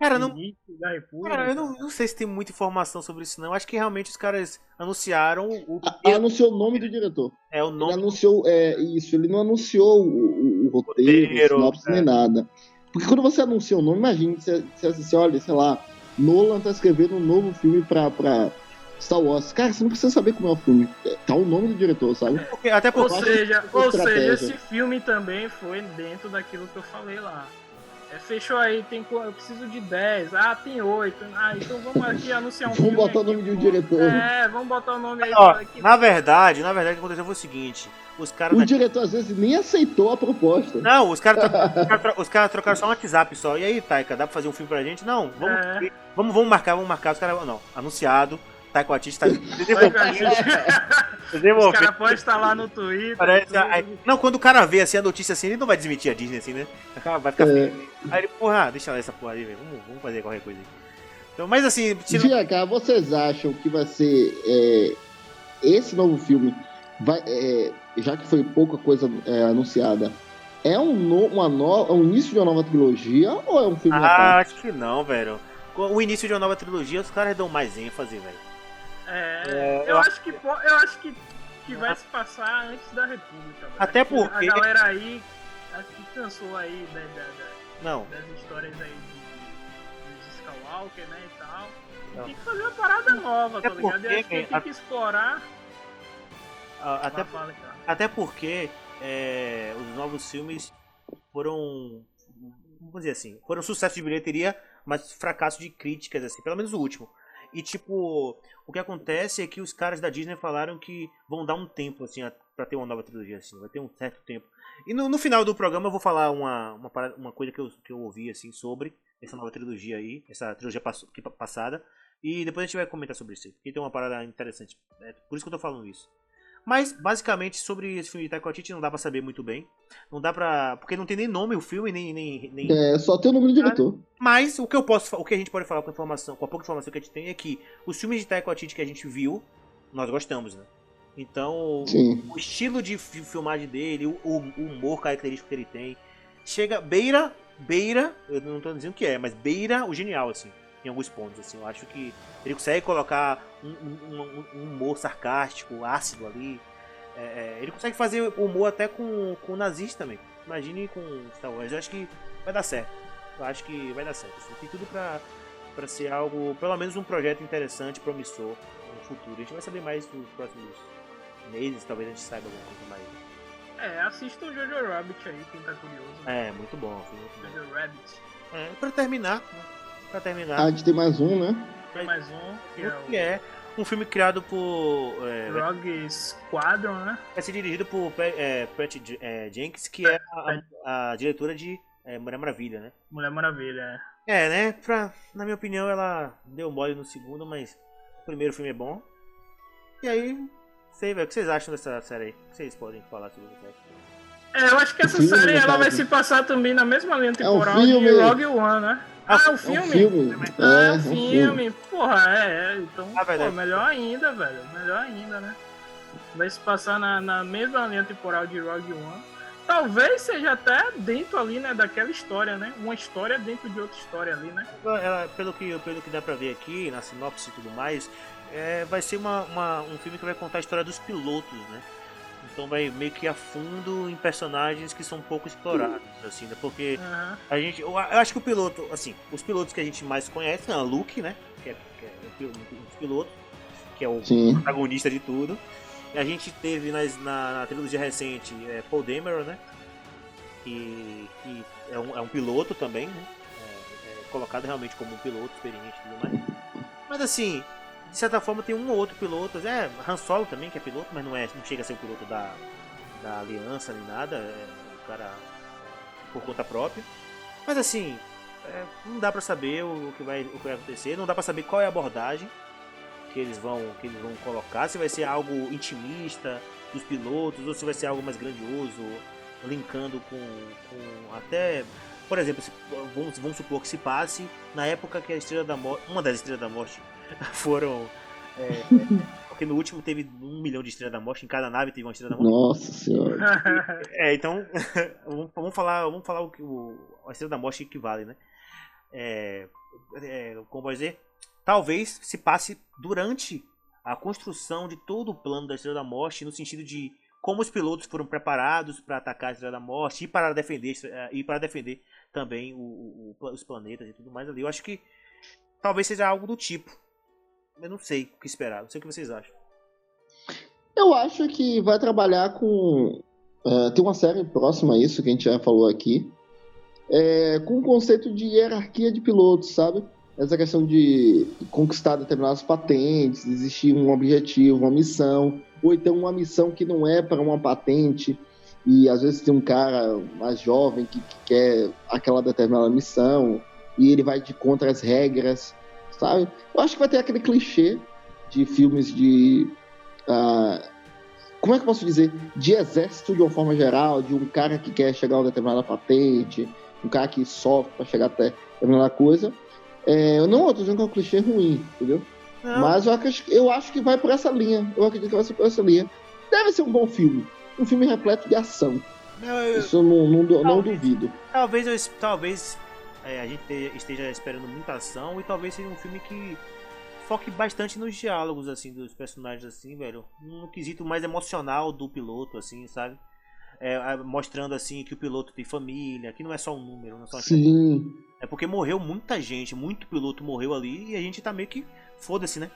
Cara, não, Início da República. cara, eu não, não sei se tem muita informação sobre isso, não. Acho que realmente os caras anunciaram o. Ah, Anunciou o nome do diretor. É o Ele nome. anunciou, é, isso, ele não anunciou o, o- o roteiro, Roteiro, o sinopse, é. nem nada. Porque quando você anuncia o nome, imagine, você, você, você olha, sei lá, Nolan tá escrevendo um novo filme pra, pra Star Wars. Cara, você não precisa saber como é o filme. É, Tá o nome do diretor, sabe? Porque- até Ou porque. acho seja, ou estratégia. seja, esse filme também foi dentro daquilo que eu falei lá. É, fechou aí, tem, eu preciso de 10. Ah, tem 8. Ah, então vamos aqui anunciar um Vamos filme. botar o aqui, nome de um diretor. É, vamos botar o nome aí. Ó, aqui. na verdade, na verdade, o que aconteceu foi o seguinte: os caras. O da- diretor às vezes nem aceitou a proposta. Não, os caras tro- os caras trocaram só um WhatsApp só. E aí, Taika, dá pra fazer um filme pra gente? Não, vamos, É. vamos, vamos marcar, vamos marcar. Os caras, não, anunciado. Taika Waititi tá cara, Os caras podem estar lá no Twitter. Parece, aí- não, quando o cara vê assim a notícia assim, ele não vai desmentir a Disney assim, né? Vai ficar É. feio. Aí ele, porra, deixa lá essa porra aí, velho. Vamos, vamos fazer qualquer coisa aí. Então, mas assim, tira- cá, vocês acham que vai ser é, esse novo filme, vai, é, já que foi pouca coisa é, anunciada, é um, no, uma no, é um início de uma nova trilogia ou é um filme Ah, acho que não, velho. O início de uma nova trilogia, os caras dão mais ênfase, velho. É, É, eu eu acho que po- eu acho que, que vai se passar antes da República. velho. Até Acho que porque- a galera aí acho que cansou aí da, da- da- Não, das histórias aí de, de, Skywalker, né, e tal. Não. Tem que fazer uma parada nova, Até tá ligado? porque, Eu acho que tem a- que explorar. até, fala, até porque é, os novos filmes foram. Vamos dizer assim, foram sucesso de bilheteria, mas fracasso de críticas, assim, pelo menos o último. E tipo, o que acontece é que os caras da Disney falaram que vão dar um tempo, assim, a- pra ter uma nova trilogia, assim, vai ter um certo tempo. E no, no final do programa eu vou falar uma, uma, uma coisa que eu, que eu ouvi, assim, sobre essa nova trilogia aí, essa trilogia pass- passada. E depois a gente vai comentar sobre isso aí, porque tem uma parada interessante. É por isso que eu tô falando isso. Mas, basicamente, sobre esse filme de Taika Waititi não dá pra saber muito bem. Não dá pra... Porque não tem nem nome o filme, nem... nem, nem... É, só tem o nome do diretor. Mas o que eu posso, o que a gente pode falar com a informação, com a pouca informação que a gente tem é que os filmes de Taika Waititi que a gente viu, nós gostamos, né? Então, Sim. o estilo de fi- filmagem dele, o, o humor característico que ele tem, chega beira, beira, eu não tô dizendo que é, mas beira o genial assim, em alguns pontos assim. Eu acho que ele consegue colocar um, um- um- um humor sarcástico, ácido ali. É, é, ele consegue fazer humor até com, com nazista também. Imagine com Star Wars. Eu acho que vai dar certo. Eu acho que vai dar certo. assim. Tem tudo pra, pra ser algo, pelo menos um projeto interessante, promissor no futuro. A gente vai saber mais nos próximos meses, talvez a gente saiba alguma coisa mais. É, assista o Jojo Rabbit aí, quem tá curioso. né? É, muito bom, muito bom. Jojo Rabbit. É, pra terminar? Pra terminar, Ah, a gente tem mais um, né? Tem mais um, que é o que é um filme criado por. É, Rogue Squadron, né? vai ser dirigido por é, Patty J- é, Jenkins, que é a, a- a diretora de é, Mulher Maravilha, né? Mulher Maravilha, é. É, né? Pra, na minha opinião, ela deu mole no segundo, mas o primeiro filme é bom. E aí, sei, velho, o que vocês acham dessa série aí? O que vocês podem falar sobre isso aí? É, eu acho que essa filme, série ela vai se passar também na mesma linha É um temporal filme. de Rogue One, né? Ah, Ah, é o um filme? É um filme. Ah, É, é um filme. filme. Porra, é, é. Então, Ah, pô, melhor ainda, velho. Melhor ainda, né? Vai se passar na, na mesma linha temporal de Rogue One. Talvez seja até dentro ali, né, daquela história, né? Uma história dentro de outra história ali, né? Ela, pelo, que, pelo que dá pra ver aqui, na sinopse e tudo mais, é, vai ser uma, uma- um filme que vai contar a história dos pilotos, né? Então vai meio que a fundo em personagens que são pouco explorados, assim, né? Porque Aham. a gente. Eu, acho que o piloto, assim, os pilotos que a gente mais conhece, né? Luke, né? Que é, que é um dos pilotos. que é o Sim. protagonista de tudo. E a gente teve nas, na, na trilogia recente é, Paul Dameron, né? Que, que é, um, é um piloto também, né? É, é colocado realmente como um piloto experiente e tudo mais. Mas assim, de certa forma tem um ou outro piloto. É, Han Solo também, que é piloto, mas não, é, não chega a ser o piloto da, da aliança nem nada. É um cara é, por conta própria. Mas assim, é, não dá pra saber o que, vai, o que vai acontecer, não dá pra saber qual é a abordagem que eles vão que eles vão colocar, se vai ser algo intimista dos pilotos ou se vai ser algo mais grandioso, linkando com, com até, por exemplo, vamos, vamos supor que se passe na época que a Estrela da Morte, uma das Estrelas da Morte foram é, porque no último teve um milhão de Estrelas da Morte, em cada nave teve uma Estrela da Morte. Nossa senhora. É, então vamos falar, vamos falar o que o a Estrela da Morte equivale, né? É, é, como pode dizer, talvez se passe durante a construção de todo o plano da Estrela da Morte, no sentido de como os pilotos foram preparados para atacar a Estrela da Morte e para defender e para defender também o, o, os planetas e tudo mais ali. Eu acho que talvez seja algo do tipo. Eu não sei o que esperar. Não sei o que vocês acham. Eu acho que vai trabalhar com. Uh, tem uma série próxima a isso que a gente já falou aqui. É, com o conceito de hierarquia de pilotos, sabe? essa questão de conquistar determinadas patentes, existir um objetivo, uma missão, ou então uma missão que não é para uma patente, e às vezes tem um cara mais jovem que, que, quer aquela determinada missão, e ele vai de contra as regras, sabe? Eu acho que vai ter aquele clichê de filmes de. Uh, como é que eu posso dizer? De exército de uma forma geral, de um cara que quer chegar a uma determinada patente, um cara que sofre para chegar até determinada coisa é, eu não estou dizendo que é um clichê ruim, entendeu? Não. Mas eu, eu acho que vai por essa linha. Eu acredito que vai ser por essa linha. Deve ser um bom filme. Um filme repleto de ação. Não, eu, Isso eu não, não, talvez, não duvido. Talvez, eu, talvez é, a gente esteja esperando muita ação e talvez seja um filme que foque bastante nos diálogos assim dos personagens assim, velho. No quesito mais emocional do piloto assim, sabe? É, mostrando assim que o piloto tem família, que não é só um número, não é só Sim. É porque morreu muita gente, muito piloto morreu ali e a gente tá meio que foda-se, né?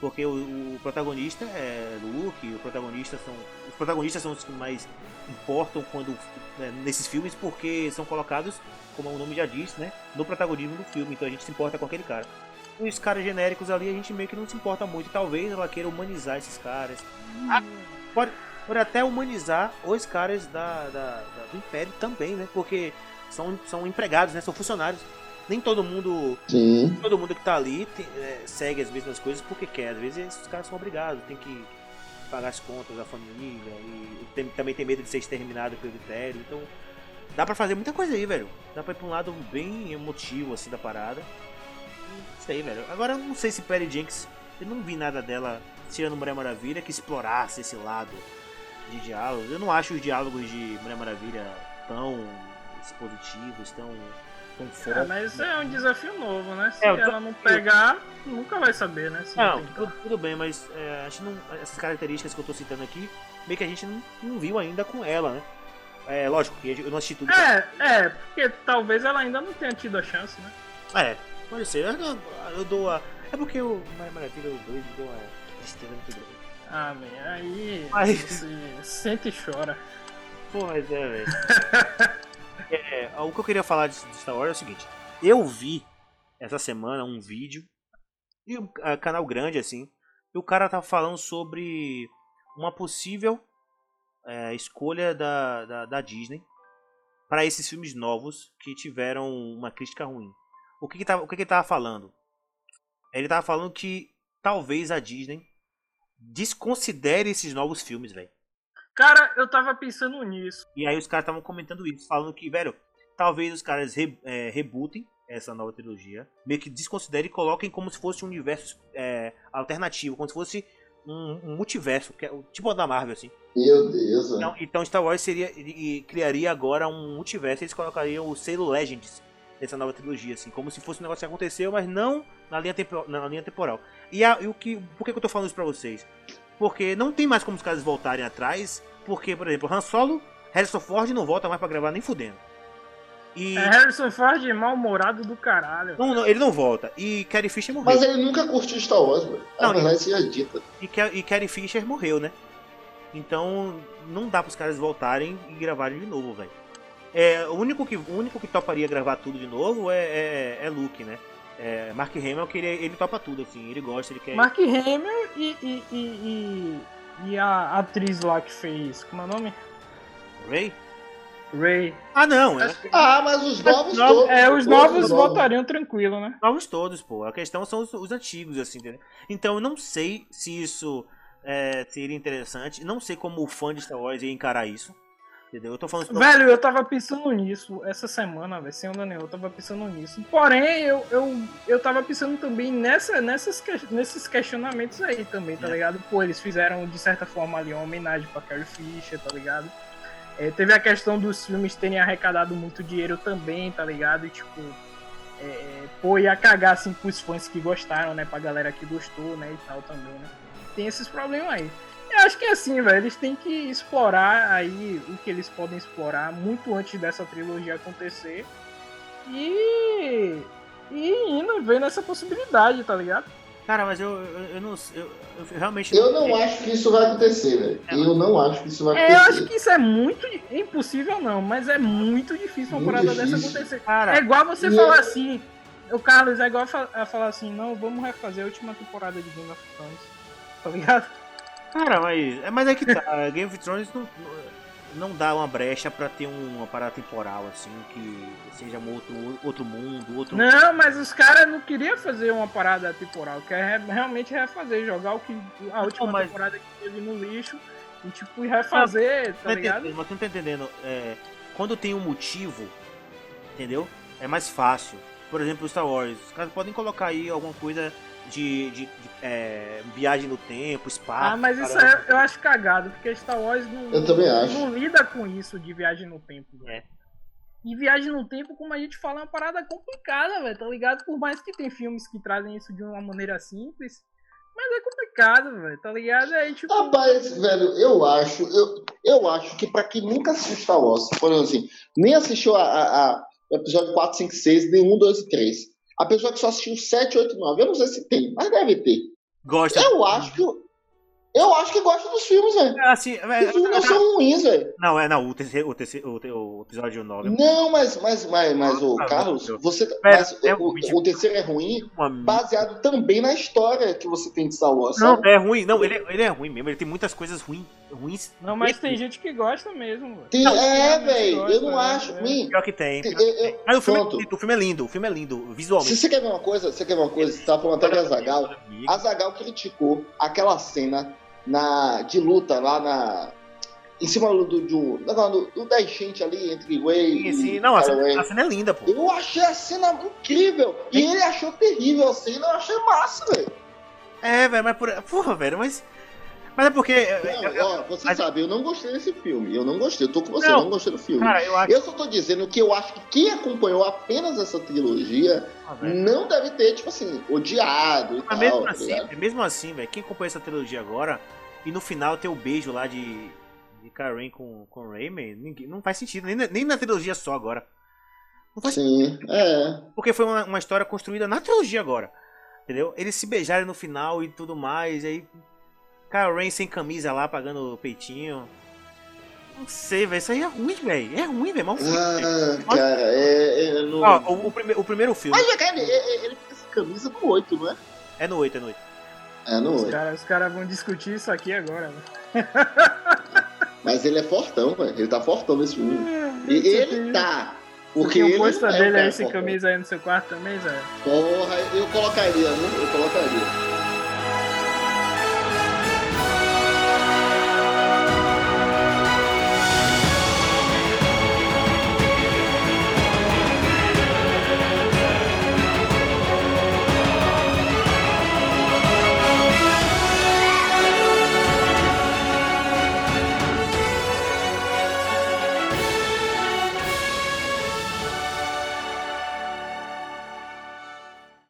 Porque o, o, protagonista é Luke, o protagonista são protagonistas são os que mais importam quando né, nesses filmes porque são colocados, como o nome já diz, né, no protagonismo do filme. Então a gente se importa com aquele cara. Os caras genéricos ali a gente meio que não se importa muito. Talvez ela queira humanizar esses caras. Hum. Ah, pode, pode até humanizar os caras da, da, da, do Império também, né? Porque são, são empregados, né? São funcionários. Nem todo mundo. Sim. Todo mundo que tá ali tem, é, segue as mesmas coisas porque quer. Às vezes esses caras são obrigados, tem que pagar as contas da família e, tem, também tem medo de ser exterminado pelo Império. Então dá pra fazer muita coisa aí, velho. Dá pra ir pra um lado bem emotivo assim da parada. Isso aí, velho. Agora eu não sei se Perry Jenks. Eu não vi nada dela tirando Mulher Maravilha que explorasse esse lado de diálogos. Eu não acho os diálogos de Mulher Maravilha tão expositivos, tão, É, mas é um desafio novo, né? Se é, ela tô... não pegar, nunca vai saber, né? não, tudo, tudo, bem, mas é, a gente não, essas características que eu tô citando aqui, meio que a gente não, não viu ainda com ela, né? É lógico que eu não assisti tudo. É, é, porque talvez ela ainda não tenha tido a chance, né? É, pode ser. Eu, eu dou a. É porque o Maravilha 2 deu uma tristeza muito grande. Ah, man, aí. Mas... Sente e chora. Pô, mas é, velho. é, o que eu queria falar de, Star Wars é o seguinte: eu vi essa semana um vídeo, e um uh, canal grande assim, e o cara tá falando sobre uma possível é, escolha da, da, da Disney para esses filmes novos que tiveram uma crítica ruim. O que, que, tava, o que, que ele tava falando? Ele tava falando que talvez a Disney desconsidere esses novos filmes, velho. Cara, eu tava pensando nisso. E aí os caras estavam comentando isso, falando que, velho, talvez os caras re, é, rebootem essa nova trilogia, meio que desconsiderem e coloquem como se fosse um universo é, alternativo, como se fosse um, um multiverso, que é, tipo da Marvel, assim. Meu Deus, então, então Star Wars seria, criaria agora um multiverso e eles colocariam o selo Legends nessa nova trilogia, assim, como se fosse um negócio que aconteceu, mas não na linha, tempo, na linha temporal. E, a, e o que, por que, que eu tô falando isso pra vocês? Porque não tem mais como os caras voltarem atrás, porque, por exemplo, Han Solo, Harrison Ford não volta mais pra gravar nem fudendo. E... É Harrison Ford mal-humorado do caralho. Não, não, ele não volta. E Carrie Fisher morreu. Mas ele nunca curtiu Star Wars, velho. Não, verdade seja dita. E, e Carrie Fisher morreu, né? Então não dá pros caras voltarem e gravarem de novo, velho. É, o, único que, o único que toparia gravar tudo de novo é, é, é Luke, né? É, Mark Hamill, que ele, ele topa tudo, assim, ele gosta, ele quer. Mark Hamill e, e, e, e, e a atriz lá que fez. Como é o nome? Ray? Ray. Ah, não, é. Ah, mas os novos todos. É, os novos votariam tranquilo, né? Novos todos, pô. A questão são os, os antigos, assim, entendeu? Então eu não sei se isso é, seria interessante. Não sei como o fã de Star Wars ia encarar isso. Entendeu? Eu tô falando isso Velho, eu tava pensando nisso essa semana, velho, sem onda nenhuma, eu tava pensando nisso. Porém, eu, eu, eu tava pensando também nessa, nessas, nesses questionamentos aí também, tá É. ligado? Pô, eles fizeram, de certa forma, ali uma homenagem pra Carrie Fisher, tá ligado? É, teve a questão dos filmes terem arrecadado muito dinheiro também, tá ligado? E, tipo, é, pô, ia cagar, assim, pros fãs que gostaram, né? Pra galera que gostou, né, e tal também, né? Tem esses problemas aí. Eu acho que é assim, velho, eles têm que explorar aí o que eles podem explorar muito antes dessa trilogia acontecer. E. E indo vendo essa possibilidade, tá ligado? Cara, mas eu, eu, eu não eu, eu realmente Eu não acho que isso vai acontecer, velho. É, Eu não acho que isso vai É, eu acontecer. acho que isso é muito. É impossível não, mas é muito difícil uma Muito parada dessa acontecer. Cara, É igual você falar eu- assim. O Carlos é igual a falar assim, não, vamos refazer a última temporada de Game of Thrones. Tá ligado? Cara, mas, é- mas é que tá. Game of Thrones não, não dá uma brecha pra ter uma parada temporal, assim, que seja um outro, outro mundo, outro. Não, mas os caras não queriam fazer uma parada temporal, quer re- realmente refazer, jogar o que a última Não, mas- temporada que teve no lixo e tipo refazer, tá Tá ligado? Mas tu não tá entendendo? É, quando tem um motivo, entendeu? É mais fácil. Por exemplo, Star Wars. Os caras podem colocar aí alguma coisa de, de- de, é, viagem no tempo, espaço. Ah, mas isso é, eu acho cagado, porque Star Wars não, Eu também acho. não lida com isso de viagem no tempo. velho. É. E viagem no tempo, como a gente fala, é uma parada complicada, velho, tá ligado? Por mais que tem filmes que trazem isso de uma maneira simples, mas é complicado, velho, tá ligado? Aí, tipo, Rapaz, velho, eu acho, eu, eu acho que pra quem nunca assistiu Star Wars, por exemplo assim, nem assistiu a, a- a- o episódio 4, 5, 6, nem 1, 2 e 3. A pessoa que só assistiu 7, 8, 9, eu não sei se tem, mas deve ter. Gosta. Eu acho que. Eu acho que gosta dos filmes, velho. É, Assim, é, Os filmes não são ruins, velho. não, é não, o, terceiro, o, terceiro, o, episódio 9 Não, mas, mas, mas, mas o Ah, Carlos, você. Velho, Mas é o, o terceiro é ruim, uma baseado também na história que você tem de Star Wars, Não, sabe? é ruim. Não, ele, é- ele é ruim mesmo. Ele tem muitas coisas ruim, ruins. não, mas tem gente que gosta mesmo, velho. Tem- Não, é, velho, eu não né? acho. É. Mim, Pior que tem. eu- eu-. Mas o filme, é lindo, o filme é lindo. O filme é lindo, Se visualmente. você quer ver uma coisa, você quer ver uma coisa, você tava falando até de Azagal. Azagal criticou aquela cena na, de luta lá na. Em cima do, do, do, do, do da enchente ali entre Way Sim, e sim. Não, a cena, a cena é linda, pô. Eu achei a cena incrível. E ele achou terrível a cena, eu achei massa, velho. É, velho, mas por. Porra, velho, mas. Mas é porque. Não, ó, você mas- sabe, eu não gostei desse filme. Eu não gostei, eu tô com você, Não. eu não gostei do filme. Cara, eu acho. Eu só tô dizendo que eu acho que quem acompanhou apenas essa trilogia Ah, não deve ter, tipo assim, odiado e Mas tal. mesmo tá assim, ligado? mesmo assim, velho, quem acompanha essa trilogia agora e no final tem o beijo lá de, de Karen com, com o Rayman, ninguém- não faz sentido, nem, na- nem na trilogia só agora. Não faz Sim, é. Porque foi uma, uma história construída na trilogia agora. Entendeu? Eles se beijaram no final e tudo mais. Aí. Kylo Ren sem camisa lá, pagando o peitinho. Não sei, velho. Isso aí é ruim, velho. É ruim, velho. Mal feito, velho. Ah, cara, é. é no... Ó, o, o, prime- o primeiro filme Mas, cara, ele, ele- ele fica sem camisa no 8, não é? é no 8, é no 8. É, no Os 8. caras os cara vão discutir isso aqui agora, velho. Mas ele é fortão, velho. Ele tá fortão nesse filme. E Você ele tá. Porque ele é um dele cara aí sem fortão. camisa aí no seu quarto também, Zé? Porra, eu colocaria, viu? Eu colocaria.